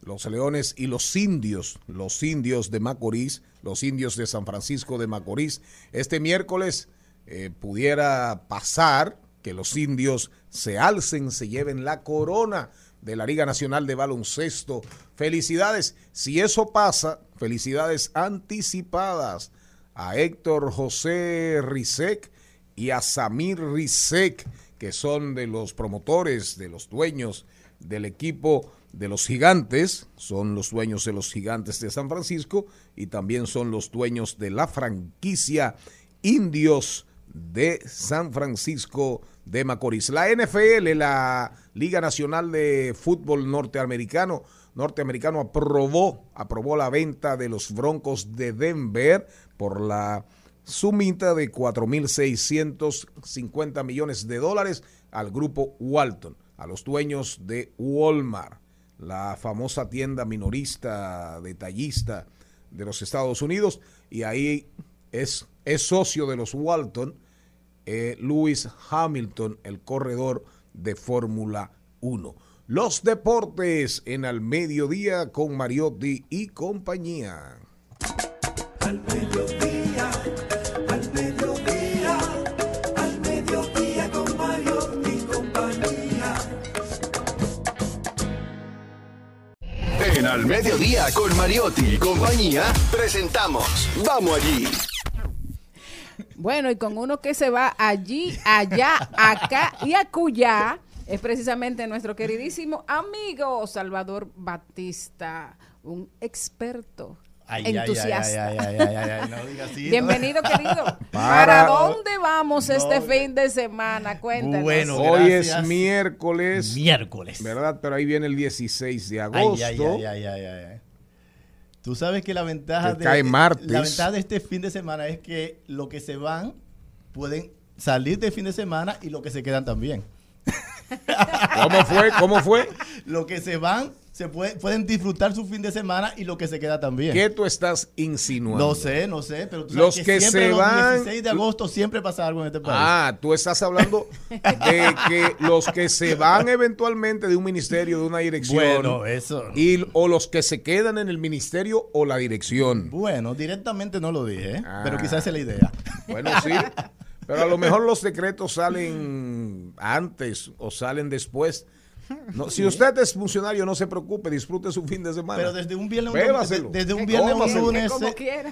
Speaker 2: los Leones y los indios, los indios de Macorís, los indios de San Francisco de Macorís. Este miércoles eh, pudiera pasar que los indios se alcen, se lleven la corona de la Liga Nacional de Baloncesto. Felicidades, si eso pasa, felicidades anticipadas a Héctor José Rizek y a Samir Rizek, que son de los promotores, de los dueños del equipo de los gigantes, son los dueños de los gigantes de San Francisco y también son los dueños de la franquicia Indios de San Francisco de Macorís. La NFL, la Liga Nacional de Fútbol Norteamericano, norteamericano aprobó, aprobó la venta de los Broncos de Denver por la sumita de 4.650 millones de dólares al grupo Walton, a los dueños de Walmart, la famosa tienda minorista, detallista de los Estados Unidos, y ahí es, es socio de los Walton, eh, Lewis Hamilton, el corredor de Fórmula 1. Los deportes en al mediodía con Mariotti y compañía.
Speaker 1: Al mediodía, al mediodía, al mediodía con Mario y compañía.
Speaker 5: En Al Mediodía con Mariotti y compañía, presentamos Vamos allí.
Speaker 12: Bueno, y con uno que se va allí, allá, acá y acullá, es precisamente nuestro queridísimo amigo Salvador Batista, un experto.
Speaker 13: Ay,
Speaker 12: entusiasta.
Speaker 13: ay, ay, ay, ay, ay, ay, no diga así, ¿no?
Speaker 12: Bienvenido, querido.
Speaker 2: Para-
Speaker 12: ¿Para dónde vamos
Speaker 13: No.
Speaker 12: este fin de semana? Cuéntanos.
Speaker 13: Bueno,
Speaker 2: Hoy
Speaker 13: gracias.
Speaker 2: es miércoles.
Speaker 13: Miércoles.
Speaker 2: ¿Verdad? Pero ahí viene el 16 de
Speaker 13: Ay,
Speaker 2: agosto.
Speaker 13: ay, ay, ay, ay, ay, ay. Tú sabes que la ventaja
Speaker 2: Que
Speaker 13: de la ventaja de este fin de semana es que los que se van pueden salir de fin de semana y los que se quedan también.
Speaker 2: ¿Cómo fue? ¿Cómo fue?
Speaker 13: Los que se van se puede- pueden disfrutar su fin de semana y los que se queda también.
Speaker 2: ¿Qué tú estás insinuando?
Speaker 13: No sé, no sé, pero tú sabes
Speaker 2: Los
Speaker 13: que,
Speaker 2: que
Speaker 13: siempre
Speaker 2: se
Speaker 13: los
Speaker 2: van-
Speaker 13: 16 de agosto siempre pasa algo en este país.
Speaker 2: Ah, tú estás hablando de que los que se van eventualmente de un ministerio, de una dirección.
Speaker 13: Bueno, eso.
Speaker 2: Y, o los que se quedan en el ministerio o la dirección.
Speaker 13: Bueno, directamente no lo dije, ¿eh?
Speaker 2: Ah.
Speaker 13: pero quizás esa es la idea.
Speaker 2: Bueno, sí. Pero a lo mejor los decretos salen antes o salen después. No, si usted es funcionario, no se preocupe, disfrute su fin de semana.
Speaker 13: Pero desde un viernes,
Speaker 2: Bébaselo.
Speaker 13: desde un viernes un lunes,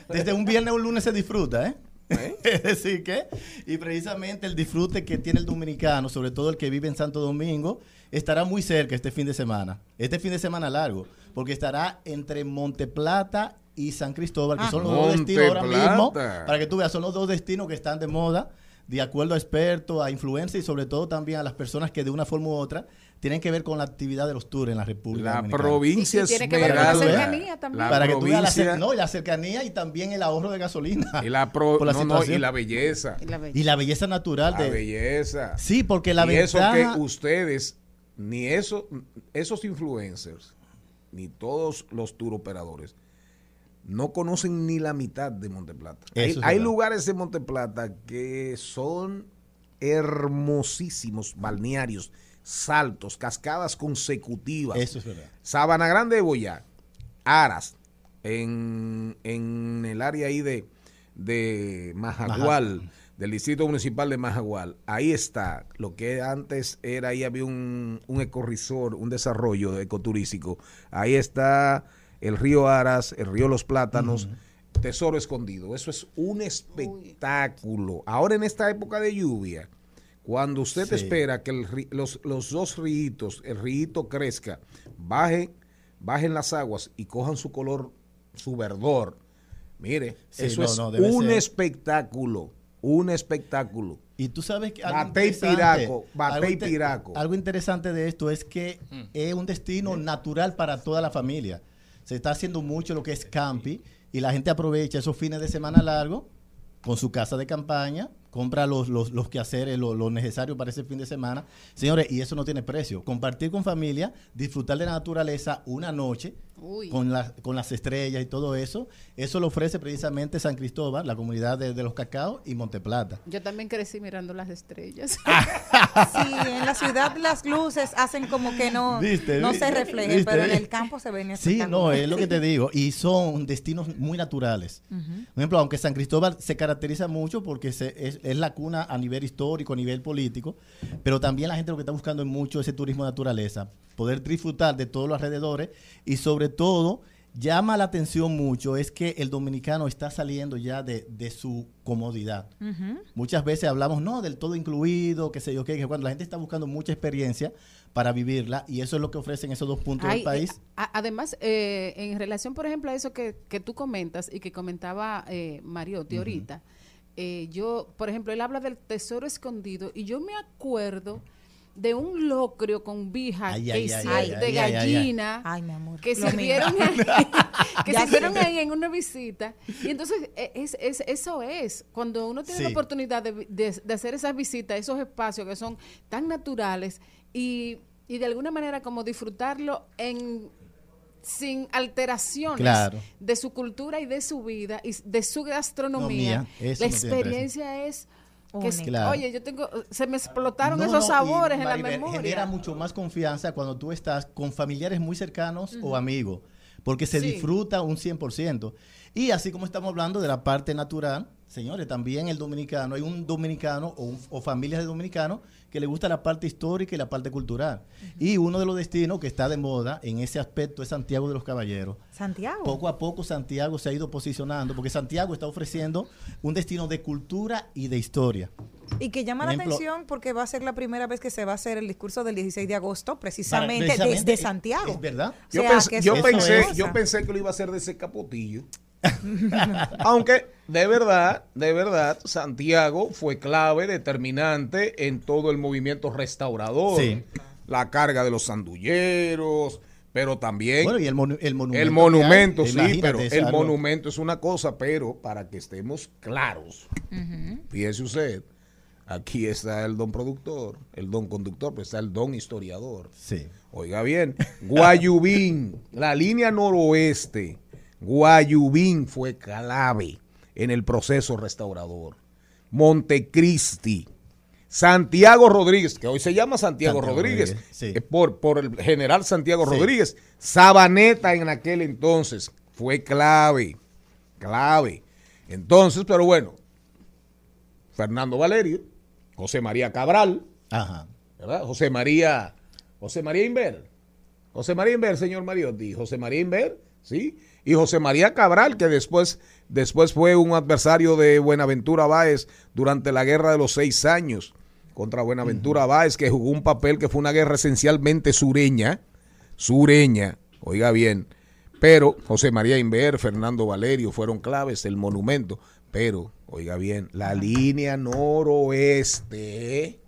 Speaker 13: desde un viernes a un lunes se disfruta, ¿eh? Es decir, que, y precisamente el disfrute que tiene el dominicano, sobre todo el que vive en Santo Domingo, estará muy cerca este fin de semana. Este fin de semana largo, porque estará entre Monteplata y San Cristóbal, que
Speaker 2: Ah.
Speaker 13: son los dos destinos ahora mismo, para que tú veas, son los dos destinos que están de moda de acuerdo a expertos, a influencers y sobre todo también a las personas que de una forma u otra tienen que ver con la actividad de los tours en la República
Speaker 2: La
Speaker 13: Dominicana.
Speaker 2: provincia
Speaker 12: Y tiene que ver con la cercanía también.
Speaker 2: La
Speaker 13: para que tú veas la, cer- no, y la cercanía y también el ahorro de gasolina.
Speaker 2: y la, pro-
Speaker 13: por la
Speaker 2: no, no, y
Speaker 13: situación.
Speaker 2: la belleza.
Speaker 12: Y la belleza.
Speaker 13: Y la belleza natural
Speaker 2: La
Speaker 13: de...
Speaker 2: belleza.
Speaker 13: Sí, porque la
Speaker 2: y eso que ustedes, ni eso, esos influencers, ni todos los tour operadores, no conocen ni la mitad de Monteplata. Hay, hay lugares de Monteplata que son hermosísimos balnearios, saltos, cascadas consecutivas.
Speaker 13: Eso es verdad.
Speaker 2: Sabana Grande de Boyá, Aras, en, en el área ahí de, de Majagual, del distrito municipal de Majagual. Ahí está lo que antes era, ahí había un, un ecorrisor, un desarrollo ecoturístico. Ahí está el río Aras, el río Los Plátanos. Tesoro escondido, eso es un espectáculo. Ahora en esta época de lluvia, cuando usted
Speaker 13: Sí.
Speaker 2: espera que el los, los dos ríos, el río crezca, bajen, bajen las aguas y cojan su color, su verdor. Mire,
Speaker 13: Sí,
Speaker 2: eso
Speaker 13: no,
Speaker 2: es
Speaker 13: no,
Speaker 2: un
Speaker 13: ser.
Speaker 2: espectáculo, un espectáculo.
Speaker 13: Y tú sabes que
Speaker 2: Bate y
Speaker 13: interesante-
Speaker 2: piraco, bate
Speaker 13: algo
Speaker 2: piraco.
Speaker 13: Algo interesante de esto es que es un destino natural para toda la familia. Se está haciendo mucho lo que es campi y la gente aprovecha esos fines de semana largos con su casa de campaña, compra los, los, los quehaceres, lo, lo necesario para ese fin de semana. Señores, y eso no tiene precio. Compartir con familia, disfrutar de la naturaleza una noche
Speaker 12: Uy.
Speaker 13: con, la- con las estrellas y todo eso, eso lo ofrece precisamente San Cristóbal, la comunidad de, de los cacaos y Monteplata.
Speaker 12: Yo también crecí mirando las estrellas.
Speaker 3: Sí, en la ciudad las luces hacen como que no,
Speaker 13: ¿Viste?
Speaker 3: no
Speaker 13: ¿Viste?
Speaker 3: se reflejen,
Speaker 13: ¿Viste?
Speaker 3: pero en el campo se ven
Speaker 13: Sí, no, es lo que te digo. Y son destinos muy naturales. Por ejemplo, aunque San Cristóbal se caracteriza mucho porque se- es, es la cuna a nivel histórico, a nivel político, pero también la gente lo que está buscando es mucho ese turismo de naturaleza, poder disfrutar de todos los alrededores y sobre todo llama la atención mucho es que el dominicano está saliendo ya de, de su comodidad. Muchas veces hablamos, no, del todo incluido, qué sé yo qué, que cuando la gente está buscando mucha experiencia para vivirla y eso es lo que ofrecen esos dos puntos
Speaker 12: Ay,
Speaker 13: del país.
Speaker 12: eh, a- además, eh, en relación, por ejemplo, a eso que, que tú comentas y que comentaba eh, Mariotti ahorita, eh, yo, por ejemplo, él habla del tesoro escondido y yo me acuerdo de un locrio con vija
Speaker 13: Ay,
Speaker 12: que
Speaker 13: ay, ay,
Speaker 12: hicieron
Speaker 13: ay,
Speaker 12: de
Speaker 13: ay, ay, ay.
Speaker 12: gallina
Speaker 3: Ay, mi amor.
Speaker 12: que sirvieron ahí, que sirvieron ahí en una visita y entonces eh, es, es- eso es cuando uno tiene la oportunidad de, de- de hacer esas visitas esos espacios que son tan naturales y, y de alguna manera como disfrutarlo en sin alteraciones
Speaker 13: Claro.
Speaker 12: de su cultura y de su vida y de su gastronomía la experiencia es que,
Speaker 3: Única.
Speaker 13: Claro.
Speaker 12: oye yo tengo se me explotaron
Speaker 13: No,
Speaker 12: esos
Speaker 13: no, y,
Speaker 12: sabores en la memoria
Speaker 13: Genera mucho más confianza cuando tú estás con familiares muy cercanos o amigos, porque se
Speaker 12: Sí.
Speaker 13: disfruta un 100%. Y así como estamos hablando de la parte natural, señores, también el dominicano, hay un dominicano o, un- o familias de dominicanos que le gusta la parte histórica y la parte cultural. Y uno de los destinos que está de moda en ese aspecto es Santiago de los Caballeros.
Speaker 3: Santiago.
Speaker 13: Poco a poco Santiago se ha ido posicionando, porque Santiago está ofreciendo un destino de cultura y de historia.
Speaker 3: Y que llama
Speaker 13: Por
Speaker 3: la
Speaker 13: ejemplo-
Speaker 3: atención porque va a ser la primera vez que se va a hacer el discurso del 16 de agosto, precisamente,
Speaker 13: precisamente,
Speaker 3: desde
Speaker 13: es-
Speaker 3: Santiago.
Speaker 13: es verdad.
Speaker 3: O
Speaker 2: Yo, pensé, yo, pensé,
Speaker 3: cosa.
Speaker 2: yo pensé que lo iba a hacer de ese capotillo. Aunque, de verdad, de verdad, Santiago fue clave, determinante en todo el movimiento restaurador.
Speaker 13: Sí.
Speaker 2: La carga de los sandulleros, pero también
Speaker 13: Bueno, y el, monu- el monumento.
Speaker 2: el monumento,
Speaker 13: hay,
Speaker 2: sí,
Speaker 13: imagínate,
Speaker 2: pero
Speaker 13: es
Speaker 2: el
Speaker 13: algo-
Speaker 2: monumento es una cosa, pero para que estemos claros, fíjese usted, aquí está el don productor, el don conductor, pues está el don historiador.
Speaker 13: Sí.
Speaker 2: Oiga bien, Guayubín, la línea noroeste, Guayubín fue clave en el proceso restaurador. Montecristi, Santiago Rodríguez, que hoy se llama Santiago,
Speaker 13: Santiago
Speaker 2: Rodríguez,
Speaker 13: Rodríguez, sí.
Speaker 2: eh, por, por el general Santiago
Speaker 13: Sí.
Speaker 2: Rodríguez. Sabaneta en aquel entonces fue clave, clave. Entonces, pero bueno, Fernando Valerio, José María Cabral,
Speaker 13: Ajá.
Speaker 2: ¿verdad? José María, José María Inver, José María Inver, señor Mariotti, José María Inver, ¿sí? Y José María Cabral, que después, después fue un adversario de Buenaventura Báez durante la guerra de los seis años contra Buenaventura Báez, que jugó un papel que fue una guerra esencialmente sureña, sureña, oiga bien, Pero José María Inver, Fernando Valerio fueron claves, el monumento. Pero, oiga bien, la línea noroeste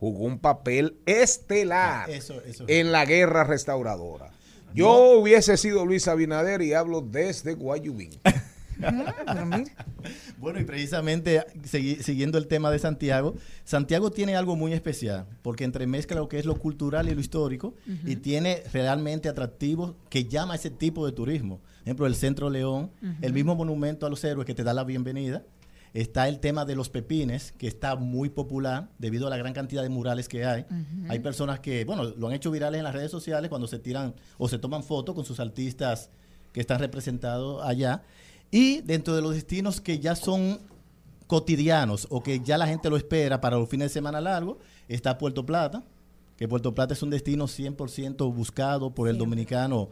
Speaker 2: jugó un papel estelar
Speaker 13: Eso- eso.
Speaker 2: en la guerra restauradora. Yo hubiese sido Luis Abinader y hablo desde Guayubín.
Speaker 13: Bueno, y precisamente segui- siguiendo el tema de Santiago, Santiago tiene algo muy especial, porque entremezcla lo que es lo cultural y lo histórico, y tiene realmente atractivos que llama a ese tipo de turismo. Por ejemplo, el Centro León, el mismo monumento a los héroes que te da la bienvenida. Está el tema de los pepines, que está muy popular debido a la gran cantidad de murales que hay. Hay personas que, bueno, lo han hecho virales en las redes sociales cuando se tiran o se toman fotos con sus artistas que están representados allá. Y dentro de los destinos que ya son cotidianos o que ya la gente lo espera para los fines de semana largos, está Puerto Plata, que Puerto Plata es un destino 100% buscado por el dominicano,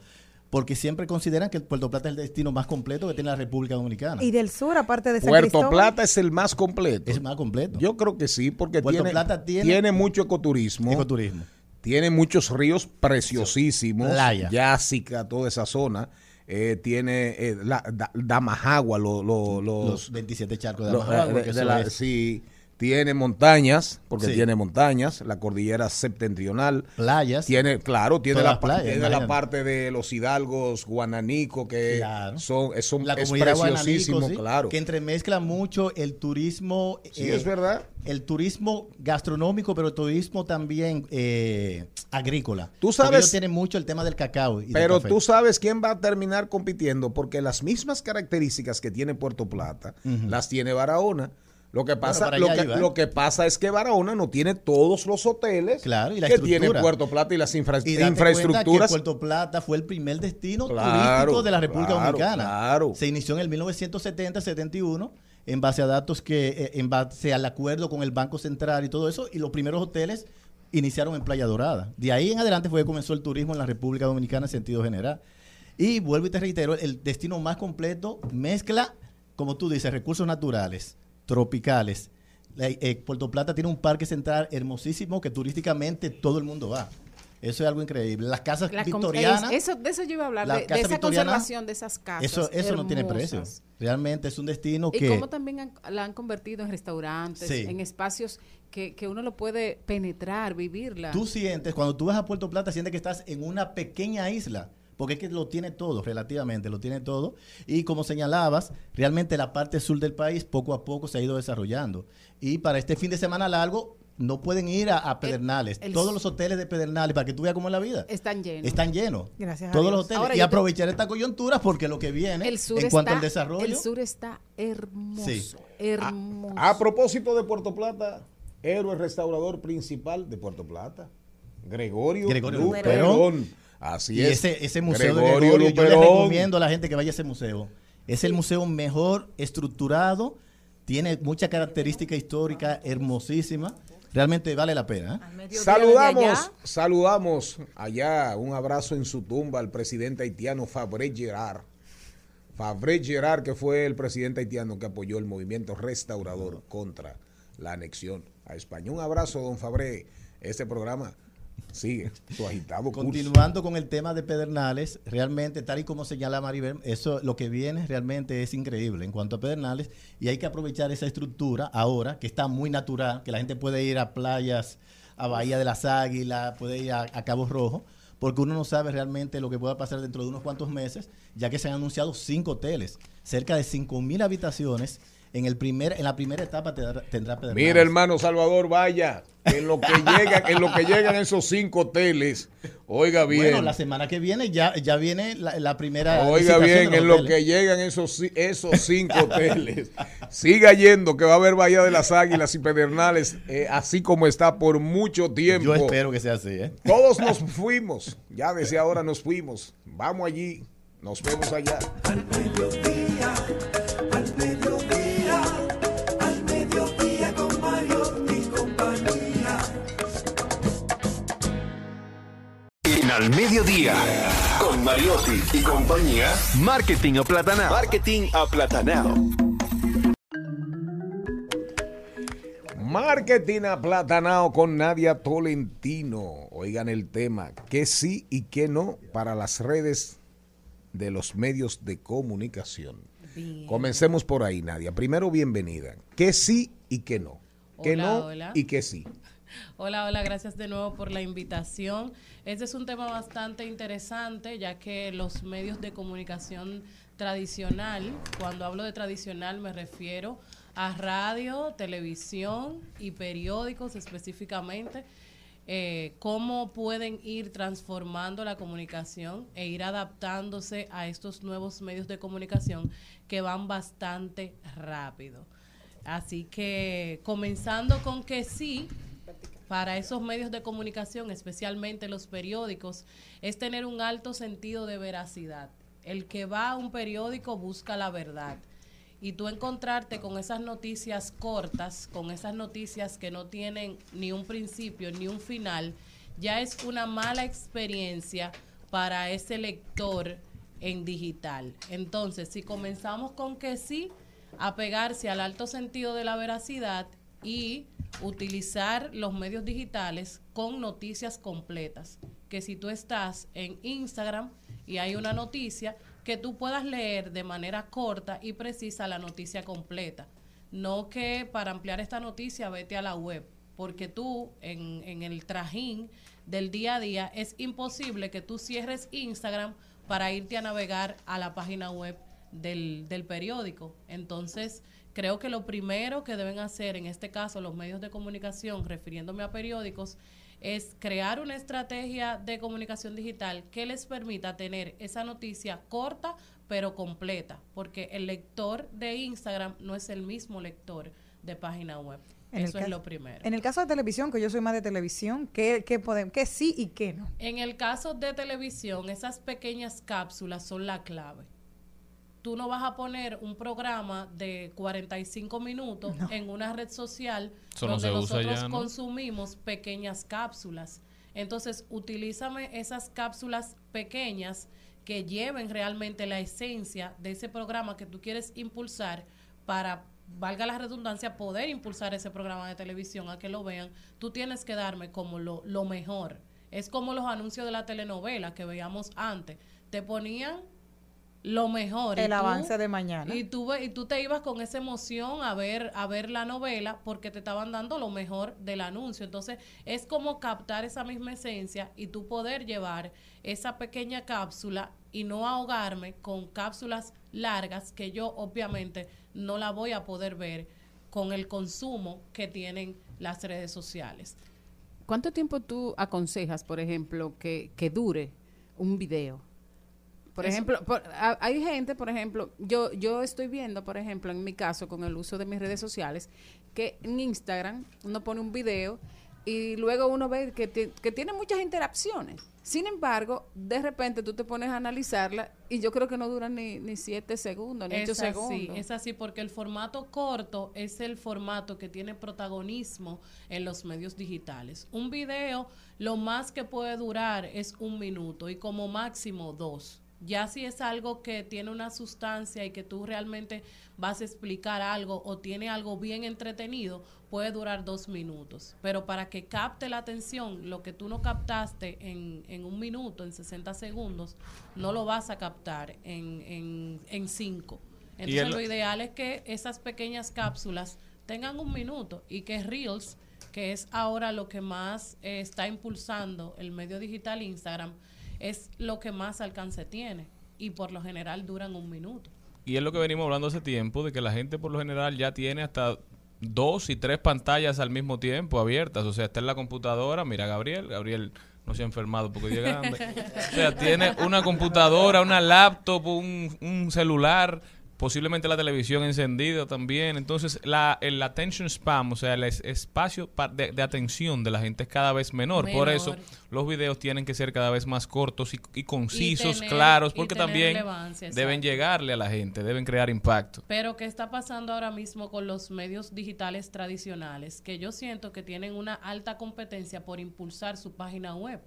Speaker 13: porque siempre consideran que Puerto Plata es el destino más completo que tiene la República Dominicana.
Speaker 3: Y del sur, aparte de San
Speaker 2: Puerto
Speaker 3: Cristóbal.
Speaker 2: Plata es el más completo.
Speaker 13: Es el más completo.
Speaker 2: Yo creo que sí, porque
Speaker 13: Puerto
Speaker 2: tiene,
Speaker 13: Plata tiene-
Speaker 2: tiene mucho ecoturismo.
Speaker 13: Ecoturismo.
Speaker 2: Tiene muchos ríos preciosísimos.
Speaker 13: Playa.
Speaker 2: Yásica, toda esa zona. Eh, tiene eh, la, da- Damajagua, lo- lo- los,
Speaker 13: Los 27 charcos de Damajagua,
Speaker 2: eh, de la- sí, tiene montañas, porque
Speaker 13: Sí.
Speaker 2: tiene montañas, la cordillera septentrional.
Speaker 13: Playas.
Speaker 2: Tiene, claro, tiene, la,
Speaker 13: playas,
Speaker 2: tiene la parte de los hidalgos, guananico, que
Speaker 13: Claro.
Speaker 2: son, es, son-
Speaker 13: la
Speaker 2: es preciosísimo,
Speaker 13: sí,
Speaker 2: claro.
Speaker 13: que entremezcla mucho el turismo eh,
Speaker 2: Sí, es verdad.
Speaker 13: el turismo gastronómico pero el turismo también eh, agrícola
Speaker 2: Tú sabes-
Speaker 13: tienen mucho el tema del cacao y del
Speaker 2: Pero
Speaker 13: café.
Speaker 2: tú sabes quién va a terminar compitiendo, porque las mismas características que tiene Puerto Plata las tiene Barahona. Lo que pasa, lo que,
Speaker 13: iba,
Speaker 2: lo que pasa es que Barahona no tiene todos los hoteles
Speaker 13: Claro, y la
Speaker 2: que tiene. Puerto Plata y las infra-
Speaker 13: y
Speaker 2: infraestructuras.
Speaker 13: que Puerto Plata fue el primer destino
Speaker 2: Claro,
Speaker 13: turístico de la República
Speaker 2: claro,
Speaker 13: Dominicana.
Speaker 2: claro.
Speaker 13: Se inició en el 1970-71 en base a datos que, eh, en base al acuerdo con el Banco Central y todo eso, y los primeros hoteles iniciaron en Playa Dorada. De ahí en adelante fue que comenzó el turismo en la República Dominicana en sentido general. Y vuelvo y te reitero, el destino más completo mezcla, como tú dices, recursos naturales, tropicales. La- eh, Puerto Plata tiene un parque central hermosísimo que turísticamente todo el mundo va. Eso es algo increíble. Las casas
Speaker 12: La
Speaker 13: victorianas.
Speaker 12: es- eso, de eso yo iba a hablar,
Speaker 13: la
Speaker 12: de, esa conservación de esas casas.
Speaker 13: Eso, eso no tiene precio. Realmente es un destino
Speaker 12: Y
Speaker 13: que.
Speaker 12: cómo también han- la han convertido en restaurantes,
Speaker 13: Sí.
Speaker 12: en espacios que, que uno lo puede penetrar, vivirla.
Speaker 13: Tú sientes, cuando tú vas a Puerto Plata, sientes que estás en una pequeña isla. Porque es que lo tiene todo, relativamente, lo tiene todo. Y como señalabas, realmente la parte sur del país poco a poco se ha ido desarrollando. Y para este fin de semana largo, no pueden ir a, a Pedernales.
Speaker 12: el-
Speaker 13: Todos los hoteles de Pedernales, para que tú veas cómo es la vida.
Speaker 12: Están llenos.
Speaker 13: Están llenos.
Speaker 12: Gracias a
Speaker 13: Todos
Speaker 12: Dios.
Speaker 13: los hoteles.
Speaker 12: Ahora
Speaker 13: y
Speaker 12: yo te-
Speaker 13: aprovechar esta coyuntura porque lo que viene
Speaker 12: el sur
Speaker 13: en
Speaker 12: está,
Speaker 13: cuanto al desarrollo.
Speaker 12: El sur está hermoso.
Speaker 2: Sí.
Speaker 12: Hermoso.
Speaker 2: A propósito de Puerto Plata, héroe restaurador principal de Puerto Plata, Gregorio,
Speaker 13: Gregorio
Speaker 2: Luperón.
Speaker 13: Luperón.
Speaker 2: Así
Speaker 13: y
Speaker 2: es.
Speaker 13: ese, ese museo de
Speaker 2: Gregorio
Speaker 13: Gregorio, yo le recomiendo a la gente que vaya a ese museo. Es el museo mejor estructurado, tiene mucha característica histórica hermosísima. Realmente vale la pena. ¿eh?
Speaker 2: Saludamos, saludamos allá, un abrazo en su tumba al presidente haitiano Fabre Gerard. Fabre Gerard, que fue el presidente haitiano que apoyó el movimiento restaurador contra la anexión a España. Un abrazo, don Fabre. Este programa sigue agitado.
Speaker 13: Continuando con el tema de Pedernales, realmente, tal y como señala Maribel, eso lo que viene realmente es increíble en cuanto a Pedernales y hay que aprovechar esa estructura ahora que está muy natural, que la gente puede ir a playas, a Bahía de las Águilas, puede ir a, a Cabo Rojo, porque uno no sabe realmente lo que pueda pasar dentro de unos cuantos meses, ya que se han anunciado cinco hoteles, cerca de cinco mil habitaciones. En, el primer, en la primera etapa tendrá, tendrá Pedernales.
Speaker 2: Mira, hermano Salvador, vaya, en lo que llegan, en lo que llegan esos cinco hoteles, oiga bien.
Speaker 13: Bueno, la semana que viene ya, ya viene la, la primera.
Speaker 2: Oiga bien, en lo que llegan esos, esos cinco hoteles. Siga yendo, que va a haber Bahía de las Águilas y Pedernales, eh, así como está por mucho tiempo.
Speaker 13: Yo espero que sea así, ¿eh?
Speaker 2: Todos nos fuimos, ya desde ahora nos fuimos. Vamos allí, nos vemos allá.
Speaker 1: Al Al Mediodía, con
Speaker 5: Mariotti y compañía, Marketing Aplatanado. Marketing Aplatanado.
Speaker 2: Marketing aplatanado con Nadia Tolentino. Oigan el tema, qué sí y qué no para las redes de los medios de comunicación.
Speaker 14: Bien.
Speaker 2: Comencemos por ahí, Nadia. Primero, bienvenida. ¿Qué sí y qué no? ¿Qué
Speaker 14: Hola,
Speaker 2: no
Speaker 14: hola.
Speaker 2: y qué sí?
Speaker 14: Hola, hola, gracias de nuevo por la invitación. Este es un tema bastante interesante, ya que los medios de comunicación tradicional, cuando hablo de tradicional me refiero a radio, televisión y periódicos específicamente, eh, cómo pueden ir transformando la comunicación e ir adaptándose a estos nuevos medios de comunicación que van bastante rápido. Así que comenzando con que sí, para esos medios de comunicación, especialmente los periódicos, es tener un alto sentido de veracidad. El que va a un periódico busca la verdad. Y tú encontrarte con esas noticias cortas, con esas noticias que no tienen ni un principio ni un final, ya es una mala experiencia para ese lector en digital. Entonces, si comenzamos con que sí, apegarse al alto sentido de la veracidad y utilizar los medios digitales con noticias completas. Que si tú estás en Instagram y hay una noticia, que tú puedas leer de manera corta y precisa la noticia completa. No que para ampliar esta noticia vete a la web, porque tú en, en el trajín del día a día es imposible que tú cierres Instagram para irte a navegar a la página web del, del periódico. Entonces, creo que lo primero que deben hacer, en este caso los medios de comunicación, refiriéndome a periódicos, es crear una estrategia de comunicación digital que les permita tener esa noticia corta pero completa, porque el lector de Instagram no es el mismo lector de página web.
Speaker 3: En
Speaker 14: Eso es lo primero.
Speaker 3: En el caso de televisión, que yo soy más de televisión, ¿qué, qué, podemos, qué sí y qué no?
Speaker 14: En el caso de televisión, esas pequeñas cápsulas son la clave. Tú no vas a poner un programa de 45 minutos en una red social
Speaker 10: Eso no
Speaker 14: donde
Speaker 10: se usa
Speaker 14: nosotros
Speaker 10: ya, ¿no?
Speaker 14: consumimos pequeñas cápsulas. Entonces, utilízame esas cápsulas pequeñas que lleven realmente la esencia de ese programa que tú quieres impulsar para, valga la redundancia, poder impulsar ese programa de televisión a que lo vean. Tú tienes que darme como lo, lo mejor. Es como los anuncios de la telenovela que veíamos antes. Te ponían lo mejor. y
Speaker 3: El
Speaker 14: tú-
Speaker 3: avance de mañana.
Speaker 14: Y tú, y tú te ibas con esa emoción a ver, a ver la novela porque te estaban dando lo mejor del anuncio. Entonces, es como captar esa misma esencia y tú poder llevar esa pequeña cápsula y no ahogarme con cápsulas largas que yo obviamente no la voy a poder ver con el consumo que tienen las redes sociales.
Speaker 12: ¿Cuánto tiempo tú aconsejas, por ejemplo, que, que dure un video? Por
Speaker 14: Eso-
Speaker 12: ejemplo, por- a- hay gente, por ejemplo, yo, yo estoy viendo, por ejemplo, en mi caso, con el uso de mis redes sociales, que en Instagram uno pone un video y luego uno ve que, ti- que tiene muchas interacciones. Sin embargo, de repente tú te pones a analizarla y yo creo que no dura ni, ni siete segundos, ni ocho
Speaker 14: Es así,
Speaker 12: segundos.
Speaker 14: es así, porque el formato corto es el formato que tiene protagonismo en los medios digitales. Un video, lo más que puede durar es un minuto y como máximo dos. Ya si es algo que tiene una sustancia y que tú realmente vas a explicar algo o tiene algo bien entretenido, puede durar dos minutos. Pero para que capte la atención, lo que tú no captaste en, en un minuto, en 60 segundos, no lo vas a captar en, en, en cinco. Entonces
Speaker 10: el-
Speaker 14: lo ideal es que esas pequeñas cápsulas tengan un minuto y que Reels, que es ahora lo que más eh, está impulsando el medio digital Instagram, es lo que más alcance tiene y por lo general duran un minuto.
Speaker 10: Y es lo que venimos hablando hace tiempo, de que la gente por lo general ya tiene hasta dos y tres pantallas al mismo tiempo abiertas. O sea, está en la computadora, mira Gabriel, Gabriel no se ha enfermado porque es grande. O sea, tiene una computadora, una laptop, un, un celular, posiblemente la televisión encendida también. Entonces, la, el attention spam, o sea, el es- espacio pa- de, de atención de la gente es cada vez menor. Por eso, los videos tienen que ser cada vez más cortos y, y concisos,
Speaker 14: tener-
Speaker 10: claros, porque también deben llegarle a la gente, deben crear impacto.
Speaker 14: Pero ¿qué está pasando ahora mismo con los medios digitales tradicionales? Que yo siento que tienen una alta competencia por impulsar su página web.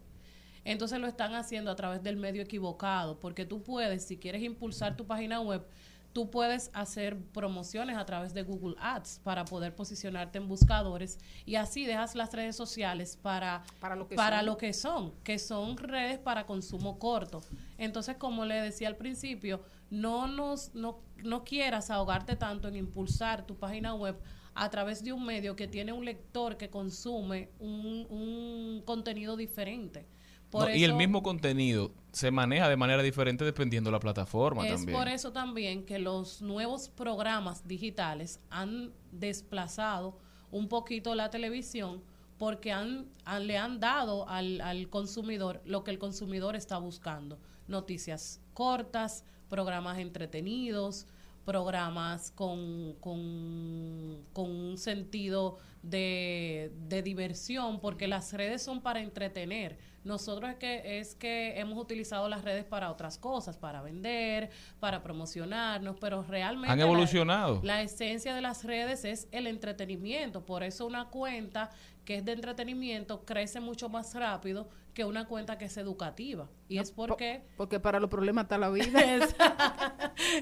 Speaker 14: Entonces lo están haciendo a través del medio equivocado, porque tú puedes, si quieres impulsar tu página web, tú puedes hacer promociones a través de Google Ads para poder posicionarte en buscadores y así dejas las redes sociales para,
Speaker 12: Para lo que
Speaker 14: para
Speaker 12: son.
Speaker 14: lo que son, que son redes para consumo corto. Entonces, como le decía al principio, no nos no, no quieras ahogarte tanto en impulsar tu página web a través de un medio que tiene un lector que consume un, un contenido diferente. Por
Speaker 10: No, y el mismo contenido se maneja de manera diferente dependiendo de la plataforma
Speaker 14: es
Speaker 10: también.
Speaker 14: por eso también que los nuevos programas digitales han desplazado un poquito la televisión porque han, han- le han dado al, al consumidor lo que el consumidor está buscando. Noticias cortas, programas entretenidos, programas con, con, con un sentido de, de diversión, porque las redes son para entretener. Nosotros es que, es que hemos utilizado las redes para otras cosas, para vender, para promocionarnos, pero realmente...
Speaker 10: Han
Speaker 14: la-
Speaker 10: evolucionado.
Speaker 14: La, esencia de las redes es el entretenimiento, por eso una cuenta que es de entretenimiento crece mucho más rápido que una cuenta que es educativa. Y es porque...
Speaker 12: Porque para los problemas está la vida.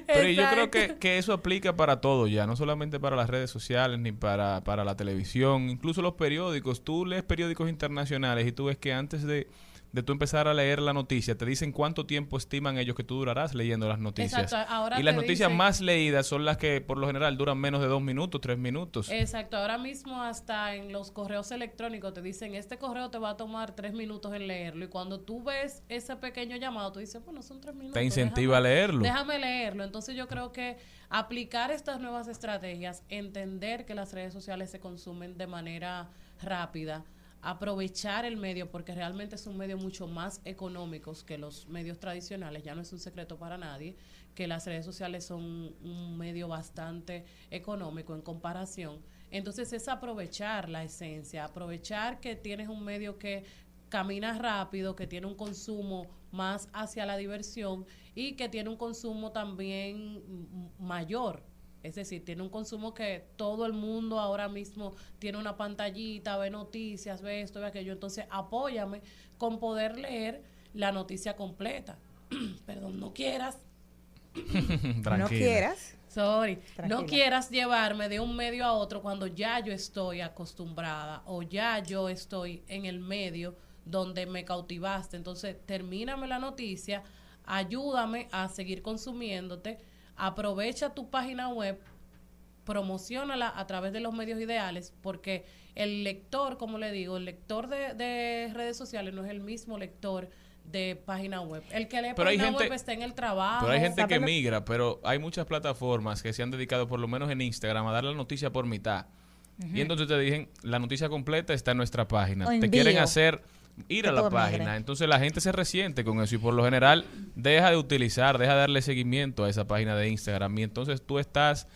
Speaker 10: Pero yo creo que, que eso aplica para todo ya, no solamente para las redes sociales ni para, para la televisión, incluso los periódicos. Tú lees periódicos internacionales y tú ves que antes de, de tú empezar a leer la noticia, te dicen cuánto tiempo estiman ellos que tú durarás leyendo las noticias.
Speaker 14: Exacto, ahora
Speaker 10: y las noticias
Speaker 14: dicen-
Speaker 10: más leídas son las que por lo general duran menos de dos minutos, tres minutos.
Speaker 14: Exacto, ahora mismo hasta en los correos electrónicos te dicen, este correo te va a tomar tres minutos en leerlo. Y cuando tú ves ese pequeño llamado, tú dices, bueno, son tres minutos.
Speaker 10: Te incentiva a leerlo.
Speaker 14: Déjame leerlo. Entonces yo creo que aplicar estas nuevas estrategias, entender que las redes sociales se consumen de manera rápida, aprovechar el medio, porque realmente es un medio mucho más económico que los medios tradicionales, ya no es un secreto para nadie, que las redes sociales son un medio bastante económico en comparación. Entonces es aprovechar la esencia, aprovechar que tienes un medio que camina rápido, que tiene un consumo más hacia la diversión y que tiene un consumo también mayor. Es decir, tiene un consumo que todo el mundo ahora mismo tiene una pantallita, ve noticias, ve esto, ve aquello. Entonces, apóyame con poder leer la noticia completa. Perdón, no quieras
Speaker 10: Tranquila.
Speaker 3: quieras.
Speaker 14: Sorry.
Speaker 3: Tranquila.
Speaker 14: No quieras llevarme de un medio a otro cuando ya yo estoy acostumbrada o ya yo estoy en el medio donde me cautivaste. Entonces, termíname la noticia, ayúdame a seguir consumiéndote, aprovecha tu página web, promocionala a través de los medios ideales, porque el lector, como le digo, el lector de, de redes sociales no es el mismo lector de página web. El que lee
Speaker 10: Pero hay
Speaker 14: página
Speaker 10: gente-
Speaker 14: web está en el trabajo.
Speaker 10: Pero hay gente que migra, pero hay muchas plataformas que se han dedicado, por lo menos en Instagram, a dar la noticia por mitad. Y entonces te dicen, la noticia completa está en nuestra página.
Speaker 14: O
Speaker 10: Te
Speaker 14: envío.
Speaker 10: quieren hacer ir a la página. Entonces la gente se resiente con eso y por lo general deja de utilizar, deja de darle seguimiento a esa página de Instagram. Y entonces tú estás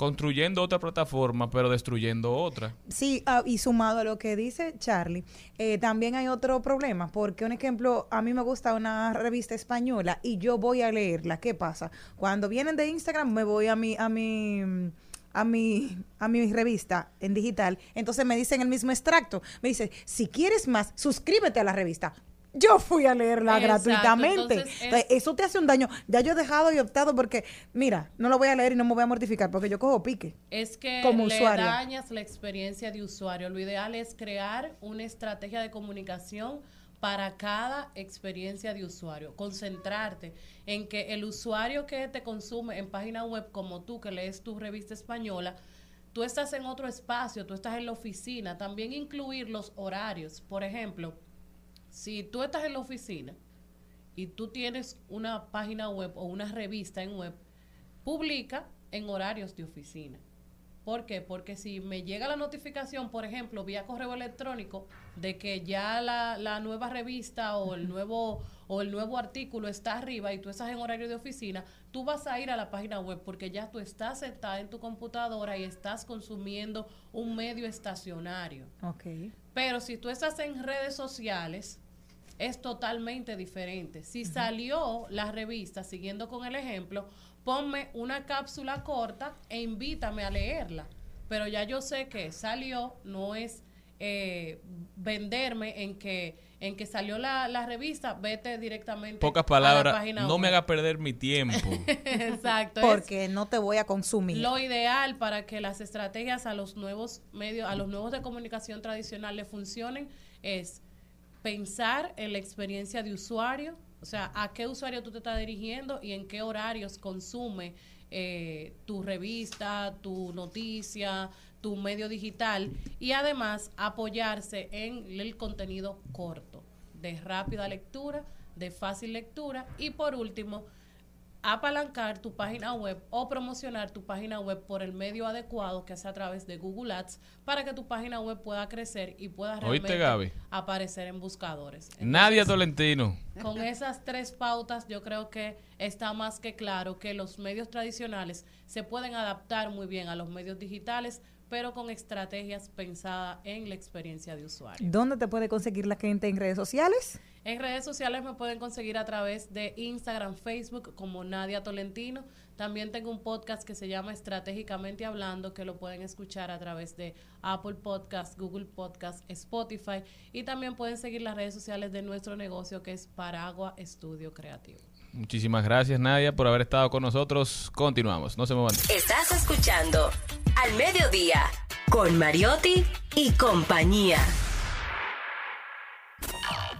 Speaker 10: construyendo otra plataforma, pero destruyendo otra.
Speaker 3: Sí, ah, y sumado a lo que dice Charlie, eh, también hay otro problema, porque un ejemplo, a mí me gusta una revista española y yo voy a leerla. ¿Qué pasa? Cuando vienen de Instagram me voy a mi, a mi, a mi, a mi revista en digital, entonces me dicen el mismo extracto. Me dice, si quieres más, suscríbete a la revista. Yo fui a leerla
Speaker 14: Exacto,
Speaker 3: gratuitamente.
Speaker 14: entonces es-
Speaker 3: Entonces, eso te hace un daño. Ya yo he dejado y optado porque, mira, no lo voy a leer y no me voy a mortificar porque yo cojo pique.
Speaker 14: es que
Speaker 3: como
Speaker 14: le dañas la experiencia de usuario. Lo ideal es crear una estrategia de comunicación para cada experiencia de usuario. Concentrarte en que el usuario que te consume en página web como tú, que lees tu revista española, tú estás en otro espacio, tú estás en la oficina. También incluir los horarios. Por ejemplo, si tú estás en la oficina y tú tienes una página web o una revista en web, publica en horarios de oficina. ¿Por qué? Porque si me llega la notificación, por ejemplo, vía correo electrónico, de que ya la, la nueva revista o el nuevo o el nuevo artículo está arriba y tú estás en horario de oficina, tú vas a ir a la página web porque ya tú estás sentada en tu computadora y estás consumiendo un medio estacionario.
Speaker 3: Ok.
Speaker 14: Pero si tú estás en redes sociales, es totalmente diferente. Si salió la revista, siguiendo con el ejemplo, ponme una cápsula corta e invítame a leerla. Pero ya yo sé que salió, no es
Speaker 15: eh, venderme en que en que salió la, la revista, vete directamente
Speaker 10: Pocas
Speaker 15: a la
Speaker 10: palabras,
Speaker 15: página
Speaker 10: no me haga perder mi tiempo.
Speaker 15: Exacto. es-
Speaker 3: Porque no te voy a consumir.
Speaker 15: lo ideal para que las estrategias a los nuevos medios, a los nuevos de comunicación tradicional le funcionen es pensar en la experiencia de usuario, o sea, a qué usuario tú te estás dirigiendo y en qué horarios consume eh, tu revista, tu noticia, tu medio digital y además apoyarse en el contenido corto, de rápida lectura, de fácil lectura. Y por último, apalancar tu página web o promocionar tu página web por el medio adecuado, que sea a través de Google Ads, para que tu página web pueda crecer y pueda
Speaker 10: ¿Oíste,
Speaker 15: realmente
Speaker 10: Gaby?
Speaker 15: aparecer en buscadores.
Speaker 10: Nadia Tolentino.
Speaker 15: Con esas tres pautas yo creo que está más que claro que los medios tradicionales se pueden adaptar muy bien a los medios digitales, pero con estrategias pensadas en la experiencia de usuario.
Speaker 3: ¿Dónde te puede conseguir la gente en redes sociales?
Speaker 15: En redes sociales me pueden conseguir a través de Instagram, Facebook como Nadia Tolentino. También tengo un podcast que se llama Estratégicamente Hablando, que lo pueden escuchar a través de Apple Podcast, Google Podcast, Spotify. Y también pueden seguir las redes sociales de nuestro negocio que es Paragua Estudio Creativo.
Speaker 10: Muchísimas gracias, Nadia, por haber estado con nosotros. Continuamos, no se muevan.
Speaker 7: Estás escuchando Al Mediodía con Mariotti y compañía.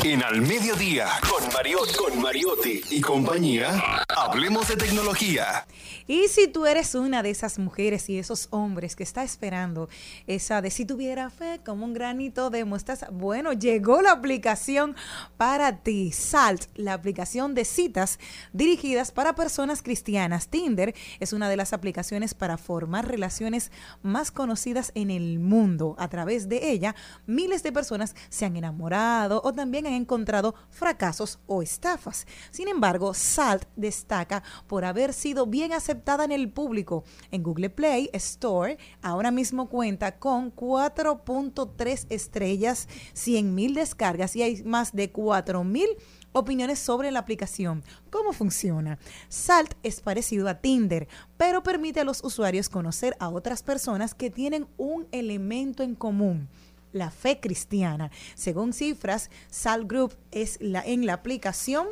Speaker 5: En Al Mediodía, con Mariotti, con Mariotti y compañía, hablemos de tecnología.
Speaker 3: Y si tú eres una de esas mujeres y esos hombres que está esperando esa de si tuviera fe como un granito de mostaza, bueno, llegó la aplicación para ti, Salt, la aplicación de citas dirigidas para personas cristianas. Tinder es una de las aplicaciones para formar relaciones más conocidas en el mundo. A través de ella, miles de personas se han enamorado o también han encontrado fracasos o estafas. Sin embargo, Salt destaca por haber sido bien aceptada en el público. En Google Play Store ahora mismo cuenta con 4.3 estrellas, 100 mil descargas y hay más de 4 mil opiniones sobre la aplicación. ¿Cómo funciona? Salt es parecido a Tinder, pero permite a los usuarios conocer a otras personas que tienen un elemento en común la fe cristiana. Según cifras, Salt Group es la en la aplicación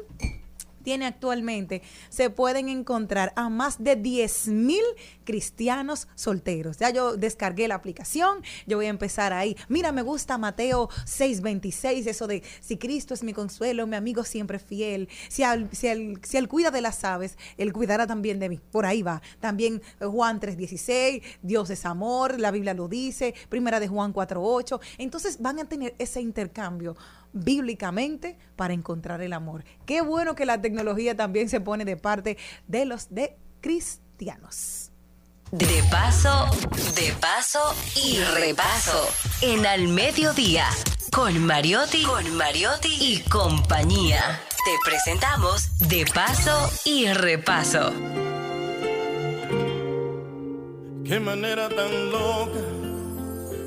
Speaker 3: tiene actualmente, se pueden encontrar a más de 10 mil cristianos solteros. Ya yo descargué la aplicación, yo voy a empezar ahí. Mira, me gusta Mateo 6:26, eso de si Cristo es mi consuelo, mi amigo siempre fiel. Si él, si, él, si él cuida de las aves, él cuidará también de mí. Por ahí va. También eh, Juan 3:16, Dios es amor, la Biblia lo dice, primera de Juan 4:8. Entonces van a tener ese intercambio bíblicamente para encontrar el amor. Qué bueno que la tecnología también se pone de parte de los de cristianos.
Speaker 7: De paso, de paso y repaso. En Al Mediodía, con Mariotti, con Mariotti y compañía. Te presentamos De paso y repaso.
Speaker 16: Qué manera tan loca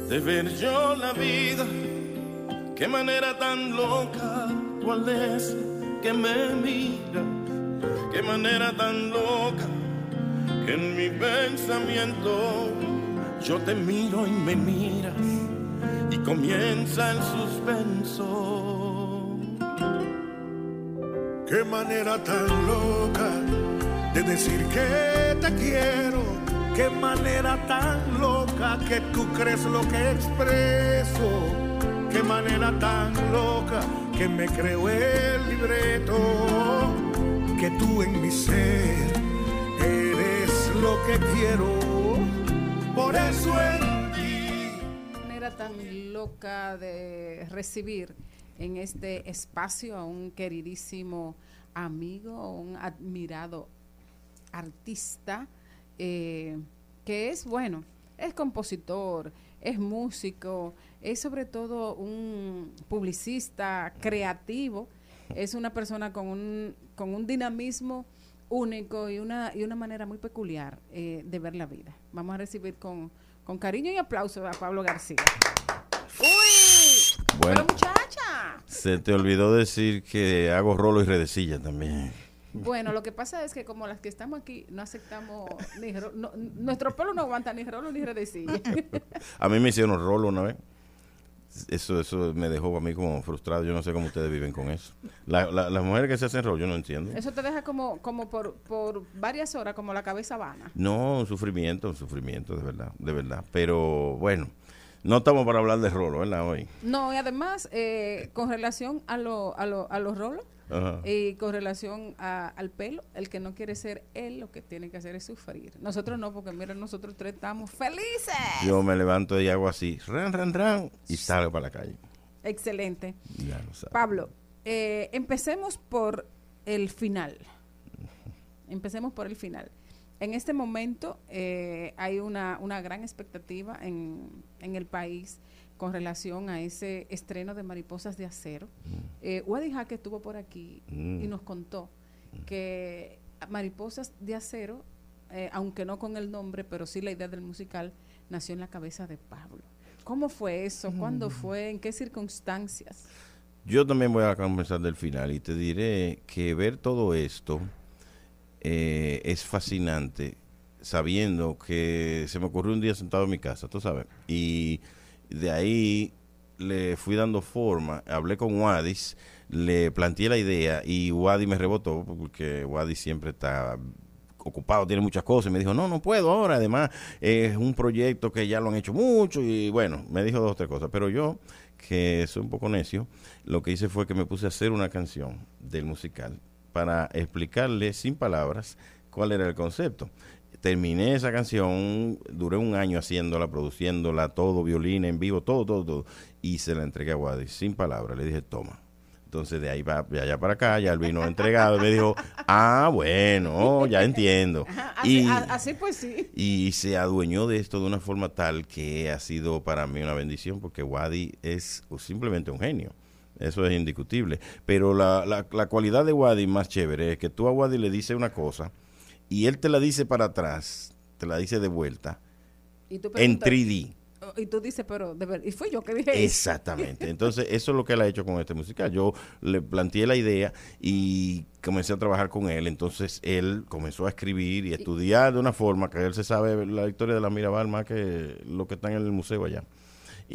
Speaker 16: de ver yo la vida. Qué manera tan loca cuál es que me mira. Qué manera tan loca que en mi pensamiento yo te miro y me miras y comienza el suspenso.
Speaker 17: Qué manera tan loca de decir que te quiero. Qué manera tan loca que tú crees lo que expreso. Qué manera tan loca que me creo el libreto. Que tú en mi ser eres lo que quiero. Por eso en
Speaker 12: manera tan loca de recibir en este espacio a un queridísimo amigo, un admirado artista, eh, que es, bueno, es compositor, es músico, es sobre todo un publicista creativo, es una persona con un, con un dinamismo único y una, y una manera muy peculiar eh, de ver la vida. Vamos a recibir con, con cariño y aplauso a Pablo García. ¡Uy!
Speaker 10: Bueno.
Speaker 12: Pero muchacha.
Speaker 16: Se te olvidó decir que hago rolo y redecilla también.
Speaker 12: Bueno, lo que pasa es que como las que estamos aquí no aceptamos ni ro- no- nuestro pelo no aguanta ni rolo ni redecilla.
Speaker 16: A mí me hicieron rolo una vez. Eso, eso me dejó a mí como frustrado. Yo no sé cómo ustedes viven con eso. La- la- las mujeres que se hacen rolo, yo no entiendo.
Speaker 12: Eso te deja como como por, por varias horas como la cabeza vana.
Speaker 16: No, un sufrimiento, un sufrimiento, de verdad, de verdad. Pero bueno, no estamos para hablar de rolo, ¿verdad? Hoy.
Speaker 12: No, y además eh, con relación a, lo, a, lo- a los rolos
Speaker 16: Ajá.
Speaker 12: y con relación a- al pelo, el que no quiere ser él, lo que tiene que hacer es sufrir. Nosotros no, porque mira, nosotros tres estamos felices.
Speaker 16: Yo me levanto y hago así, ran, ran, ran, y salgo para la calle.
Speaker 12: Excelente.
Speaker 16: Ya lo sabes.
Speaker 12: Pablo, eh, empecemos por el final. Empecemos por el final. En este momento eh, hay una, una gran expectativa en, en el país con relación a ese estreno de Mariposas de Acero. Eh, Wadi Jaque estuvo por aquí
Speaker 16: Mm.
Speaker 12: y nos contó que Mariposas de Acero, eh, aunque no con el nombre, pero sí la idea del musical, nació en la cabeza de Pablo. ¿Cómo fue eso? ¿Cuándo fue? ¿En qué circunstancias?
Speaker 16: Yo también voy a comenzar del final y te diré que ver todo esto eh, es fascinante sabiendo que se me ocurrió un día sentado en mi casa, tú sabes, y de ahí le fui dando forma, hablé con Wadis, le planteé la idea y Wadi me rebotó porque Wadi siempre está ocupado, tiene muchas cosas y me dijo, no, no puedo ahora, además es un proyecto que ya lo han hecho mucho y bueno, me dijo dos o tres cosas, pero yo, que soy un poco necio, lo que hice fue que me puse a hacer una canción del musical para explicarle sin palabras cuál era el concepto. Terminé esa canción, duré un año haciéndola, produciéndola, todo, violín en vivo, todo, todo, todo, y se la entregué a Wadi sin palabras, le dije, toma. Entonces de ahí va, de allá para acá, ya el vino entregado, y me dijo, ah, bueno, ya entiendo.
Speaker 12: Así,
Speaker 16: Y,
Speaker 12: a- así pues sí.
Speaker 16: y se adueñó de esto de una forma tal que ha sido para mí una bendición, porque Wadi es simplemente un genio. Eso es indiscutible. Pero la, la, la cualidad de Wadi más chévere es que tú a Wadi le dices una cosa y él te la dice para atrás, te la dice de vuelta,
Speaker 12: Y tú
Speaker 16: en
Speaker 12: preguntas-
Speaker 16: 3D.
Speaker 12: Oh, Y tú dices, pero, de ver, y fui yo que dije eso.
Speaker 16: Exactamente. Entonces, eso es lo que él ha hecho con este musical. Yo le planteé la idea y comencé a trabajar con él. Entonces, él comenzó a escribir y a estudiar de una forma que él se sabe la historia de la Mirabal más que lo que está en el museo allá.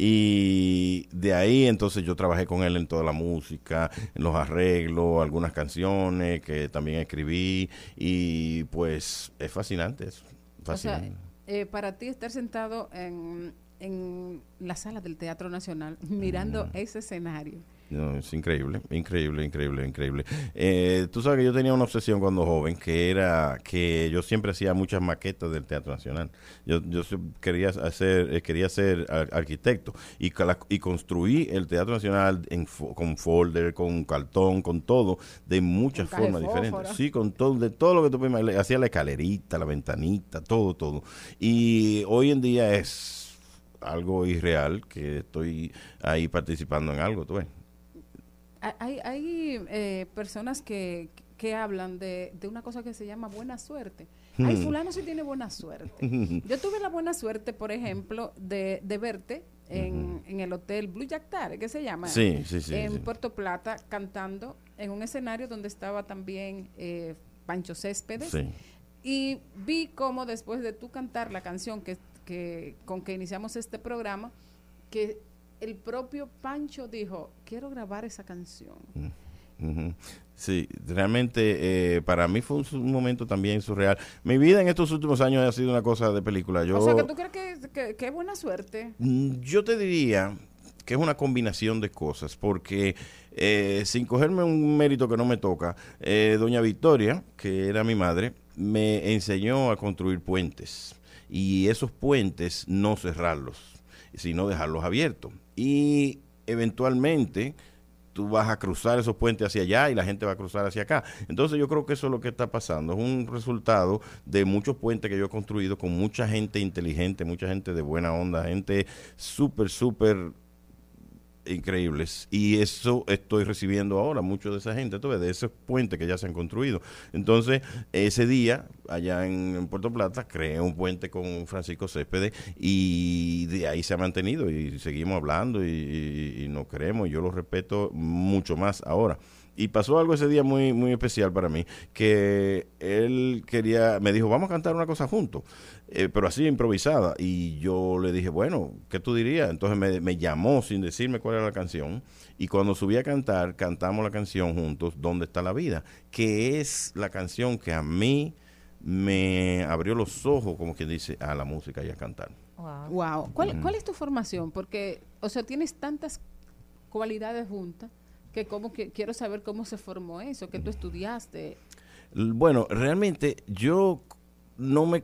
Speaker 16: Y de ahí entonces yo trabajé con él en toda la música, en los arreglos, algunas canciones que también escribí y pues es fascinante eso.
Speaker 12: O sea,
Speaker 16: Fascinante.
Speaker 12: eh, para ti estar sentado en, en la sala del Teatro Nacional mirando ese escenario.
Speaker 16: No, es increíble, increíble, increíble, increíble. Eh, tú sabes que yo tenía una obsesión cuando joven, que era que yo siempre hacía muchas maquetas del Teatro Nacional. Yo, yo quería hacer, eh, quería ser ar- arquitecto y, y construí el Teatro Nacional en con folder, con cartón, con todo, de muchas formas diferentes. Sí, con todo, de todo lo que tú puedes. Hacía la escalerita, la ventanita, todo, todo. Y hoy en día es algo irreal que estoy ahí participando en algo, tú ves.
Speaker 12: Ha- Hay, hay eh, personas que, que hablan de, de una cosa que se llama buena suerte. Ay,
Speaker 16: Hmm.
Speaker 12: fulano sí tiene buena suerte. Yo tuve la buena suerte, por ejemplo, de, de verte en, en el hotel Blue Jack ¿qué se llama?
Speaker 16: Sí, sí, sí,
Speaker 12: En. Puerto Plata, cantando en un escenario donde estaba también eh, Pancho Céspedes. Y vi cómo después de tú cantar la canción que, que con que iniciamos este programa, que el propio Pancho dijo, quiero grabar esa canción.
Speaker 16: Ujú. Sí, realmente eh, para mí fue un, momento también surreal. Mi vida en estos últimos años ha sido una cosa de película. Yo,
Speaker 12: o sea, que tú crees que, que, que buena suerte.
Speaker 16: Mm, yo te diría que es una combinación de cosas, porque eh, sin cogerme un mérito que no me toca, eh, doña Victoria, que era mi madre, me enseñó a construir puentes y esos puentes no cerrarlos, sino dejarlos abiertos. Y eventualmente tú vas a cruzar esos puentes hacia allá y la gente va a cruzar hacia acá. Entonces yo creo que eso es lo que está pasando. Es un resultado de muchos puentes que yo he construido con mucha gente inteligente, mucha gente de buena onda, gente súper, súper increíbles. Y eso estoy recibiendo ahora, mucho de esa gente, de esos puentes que ya se han construido. Entonces, ese día, allá en, Puerto Plata, creé un puente con Francisco Céspedes y de ahí se ha mantenido y seguimos hablando y, y- y nos queremos y yo lo respeto mucho más ahora. Y pasó algo ese día muy, muy especial para mí, que él quería, me dijo, vamos a cantar una cosa juntos, eh, pero así improvisada. Y yo le dije, bueno, ¿qué tú dirías? Entonces me, me llamó sin decirme cuál era la canción. Y cuando subí a cantar, cantamos la canción juntos, ¿Dónde está la vida? Que es la canción que a mí me abrió los ojos, como quien dice, a la música y a cantar.
Speaker 12: Wow. ¿Cuál. ¿Cuál es tu formación? Porque, o sea, tienes tantas cualidades juntas que como que quiero saber cómo se formó eso, que tú estudiaste.
Speaker 16: Bueno, realmente yo no me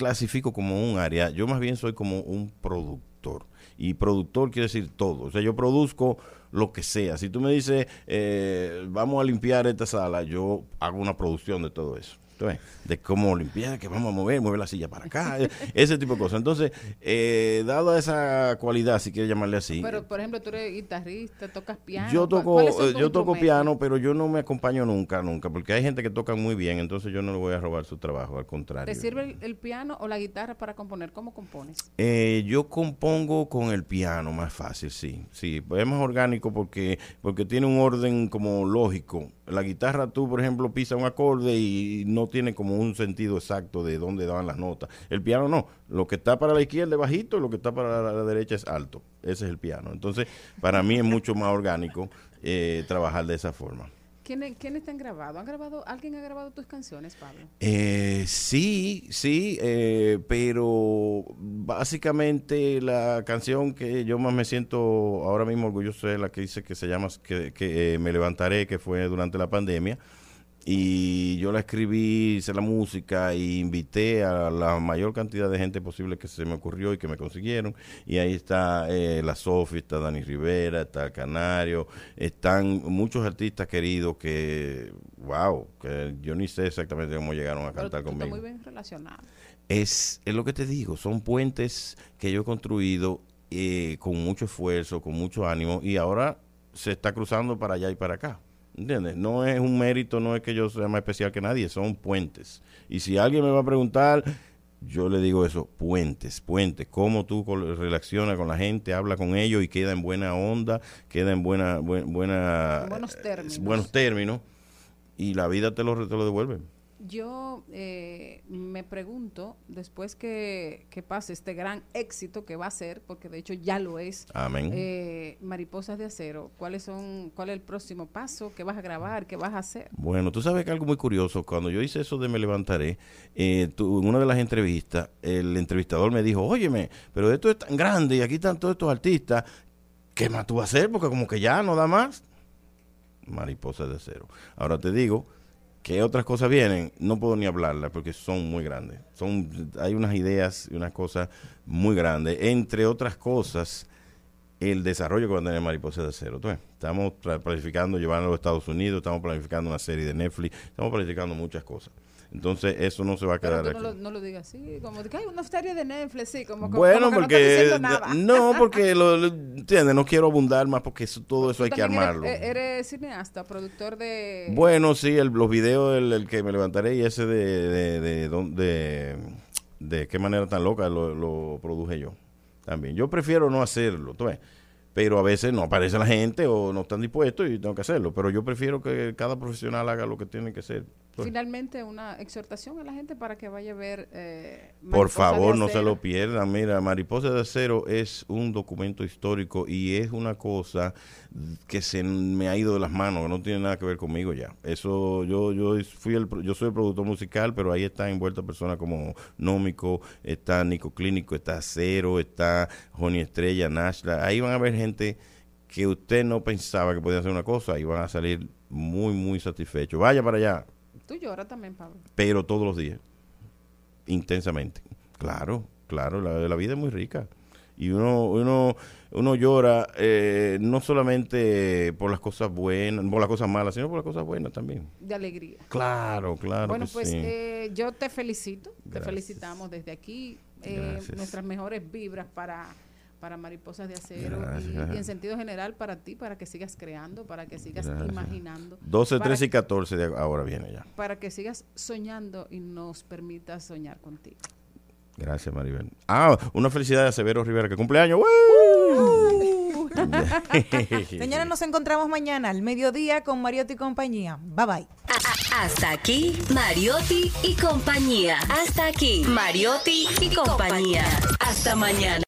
Speaker 16: clasifico como un área, yo más bien soy como un productor. Y productor quiere decir todo. O sea, yo produzco lo que sea. Si tú me dices, eh, vamos a limpiar esta sala, yo hago una producción de todo eso. ¿Tú ves? De cómo limpiar, que vamos a mover, mover la silla para acá, eh, ese tipo de cosas. Entonces, eh, dada esa cualidad, si quieres llamarle así,
Speaker 12: Pero, por ejemplo, tú eres guitarrista, tocas piano.
Speaker 16: yo
Speaker 12: ¿cu-
Speaker 16: toco, eh, yo toco piano, pero yo no me acompaño nunca, nunca, porque hay gente que toca muy bien, entonces yo no le voy a robar su trabajo, al contrario.
Speaker 12: ¿Te sirve el, el piano o la guitarra para componer? ¿Cómo compones?
Speaker 16: Eh, yo compongo con el piano más fácil, sí, sí, es más orgánico porque porque tiene un orden como lógico. La guitarra tú, por ejemplo, pisas un acorde y no tiene como un sentido exacto de dónde dan las notas. El piano no, lo que está para la izquierda es bajito, y lo que está para la, la derecha es alto. Ese es el piano. Entonces, para mí es mucho más orgánico eh, trabajar de esa forma.
Speaker 12: ¿Quiénes, ¿Quiénes te han grabado? ¿Han grabado? ¿Alguien ha grabado tus canciones, Pablo?
Speaker 16: Eh, sí, sí, eh, pero básicamente la canción que yo más me siento ahora mismo orgulloso es la que dice que se llama que, que, eh, Me levantaré, que fue durante la pandemia. Y yo la escribí, hice la música e invité a la mayor cantidad de gente posible que se me ocurrió y que me consiguieron. Y ahí está eh, la Sofi, está Dani Rivera, está el Canario, están muchos artistas queridos que, wow, que yo ni sé exactamente cómo llegaron a
Speaker 12: Pero
Speaker 16: cantar
Speaker 12: tú
Speaker 16: conmigo
Speaker 12: muy bien relacionado.
Speaker 16: es, es lo que te digo, son puentes que yo he construido eh, con mucho esfuerzo, con mucho ánimo y ahora se está cruzando para allá y para acá. ¿Entiendes? No es un mérito, no es que yo sea más especial que nadie, son puentes. Y si alguien me va a preguntar, yo le digo eso, puentes, puentes, cómo tú relacionas con la gente, habla con ellos y queda en buena onda, queda en buena, buen- buena,
Speaker 12: Buenos
Speaker 16: eh,
Speaker 12: términos.
Speaker 16: buenos términos y la vida te lo, te lo devuelve.
Speaker 12: Yo eh, me pregunto, después que, que pase este gran éxito que va a ser, porque de hecho ya lo es,
Speaker 16: Amén.
Speaker 12: eh, Mariposas de Acero, ¿cuáles son, ¿cuál es el próximo paso? ¿Qué vas a grabar? ¿Qué vas a hacer?
Speaker 16: Bueno, tú sabes que algo muy curioso, cuando yo hice eso de Me Levantaré, eh, tú- en una de las entrevistas, el entrevistador me dijo, óyeme, pero esto es tan grande y aquí están todos estos artistas, ¿qué más tú vas a hacer? Porque como que ya no da más. Mariposa de acero. Ahora te digo, ¿qué otras cosas vienen? No puedo ni hablarlas porque son muy grandes. Son, hay unas ideas y unas cosas muy grandes. Entre otras cosas, el desarrollo que va a tener Mariposa de Acero. ¿tú ves? Estamos planificando llevarlo a los Estados Unidos, estamos planificando una serie de Netflix, estamos planificando muchas cosas. Entonces, eso no se va a
Speaker 12: Pero
Speaker 16: quedar
Speaker 12: tú no
Speaker 16: aquí.
Speaker 12: lo, no lo digas así, como que hay una serie de Netflix, sí, como, como-
Speaker 16: Bueno,
Speaker 12: como
Speaker 16: porque
Speaker 12: no nada.
Speaker 16: porque lo, lo- entiendes, no quiero abundar más porque eso, todo eso hay que armarlo.
Speaker 12: Eres, eh, eres cineasta, productor de...
Speaker 16: Bueno, sí, el- los videos, el, el que me levantaré y ese de, de, de, de, de qué manera tan loca lo, lo produje yo también. Yo prefiero no hacerlo, ¿tú ves? Pero a veces no aparece la gente o no están dispuestos y tengo que hacerlo. Pero yo prefiero que cada profesional haga lo que tiene que hacer. ¿Tú ves?
Speaker 12: Finalmente, una exhortación a la gente para que vaya a ver... eh,
Speaker 16: Por favor, no se
Speaker 12: Acero.
Speaker 16: lo pierdan. Mira, Mariposa de Acero es un documento histórico y es una cosa que se me ha ido de las manos, que no tiene nada que ver conmigo ya. Eso, yo, yo fui el, yo soy el productor musical, pero ahí están envueltas personas como Nómico, está Nico Clínico, está Cero, está Joni Estrella, Nashla. Ahí van a ver gente que usted no pensaba que podía hacer una cosa y van a salir muy, muy satisfechos. Vaya para allá,
Speaker 12: Tú lloras también, Pablo.
Speaker 16: pero todos los días, intensamente. Claro, claro, la, la vida es muy rica. Y uno, uno, uno llora eh, no solamente por las cosas buenas, por las cosas malas, sino por las cosas buenas también.
Speaker 12: De alegría.
Speaker 16: Claro, claro.
Speaker 12: bueno, pues
Speaker 16: sí.
Speaker 12: eh, yo te felicito, te felicitamos desde aquí. eh, nuestras mejores vibras para, para Mariposas de Acero y-
Speaker 16: Gracias.
Speaker 12: y, en sentido general para ti, para que sigas creando, para que sigas
Speaker 16: Gracias.
Speaker 12: imaginando.
Speaker 16: 12,
Speaker 12: para
Speaker 16: 13 y 14 de ahora viene ya.
Speaker 12: para que sigas soñando y nos permitas soñar contigo.
Speaker 16: Gracias, Maribel. Ah, una felicidad a Severo Rivera, que cumpleaños.
Speaker 3: Señores, nos encontramos mañana al mediodía con Mariotti y compañía. Bye bye.
Speaker 7: Hasta aquí, Mariotti y compañía. Hasta aquí, Mariotti y compañía. Hasta mañana.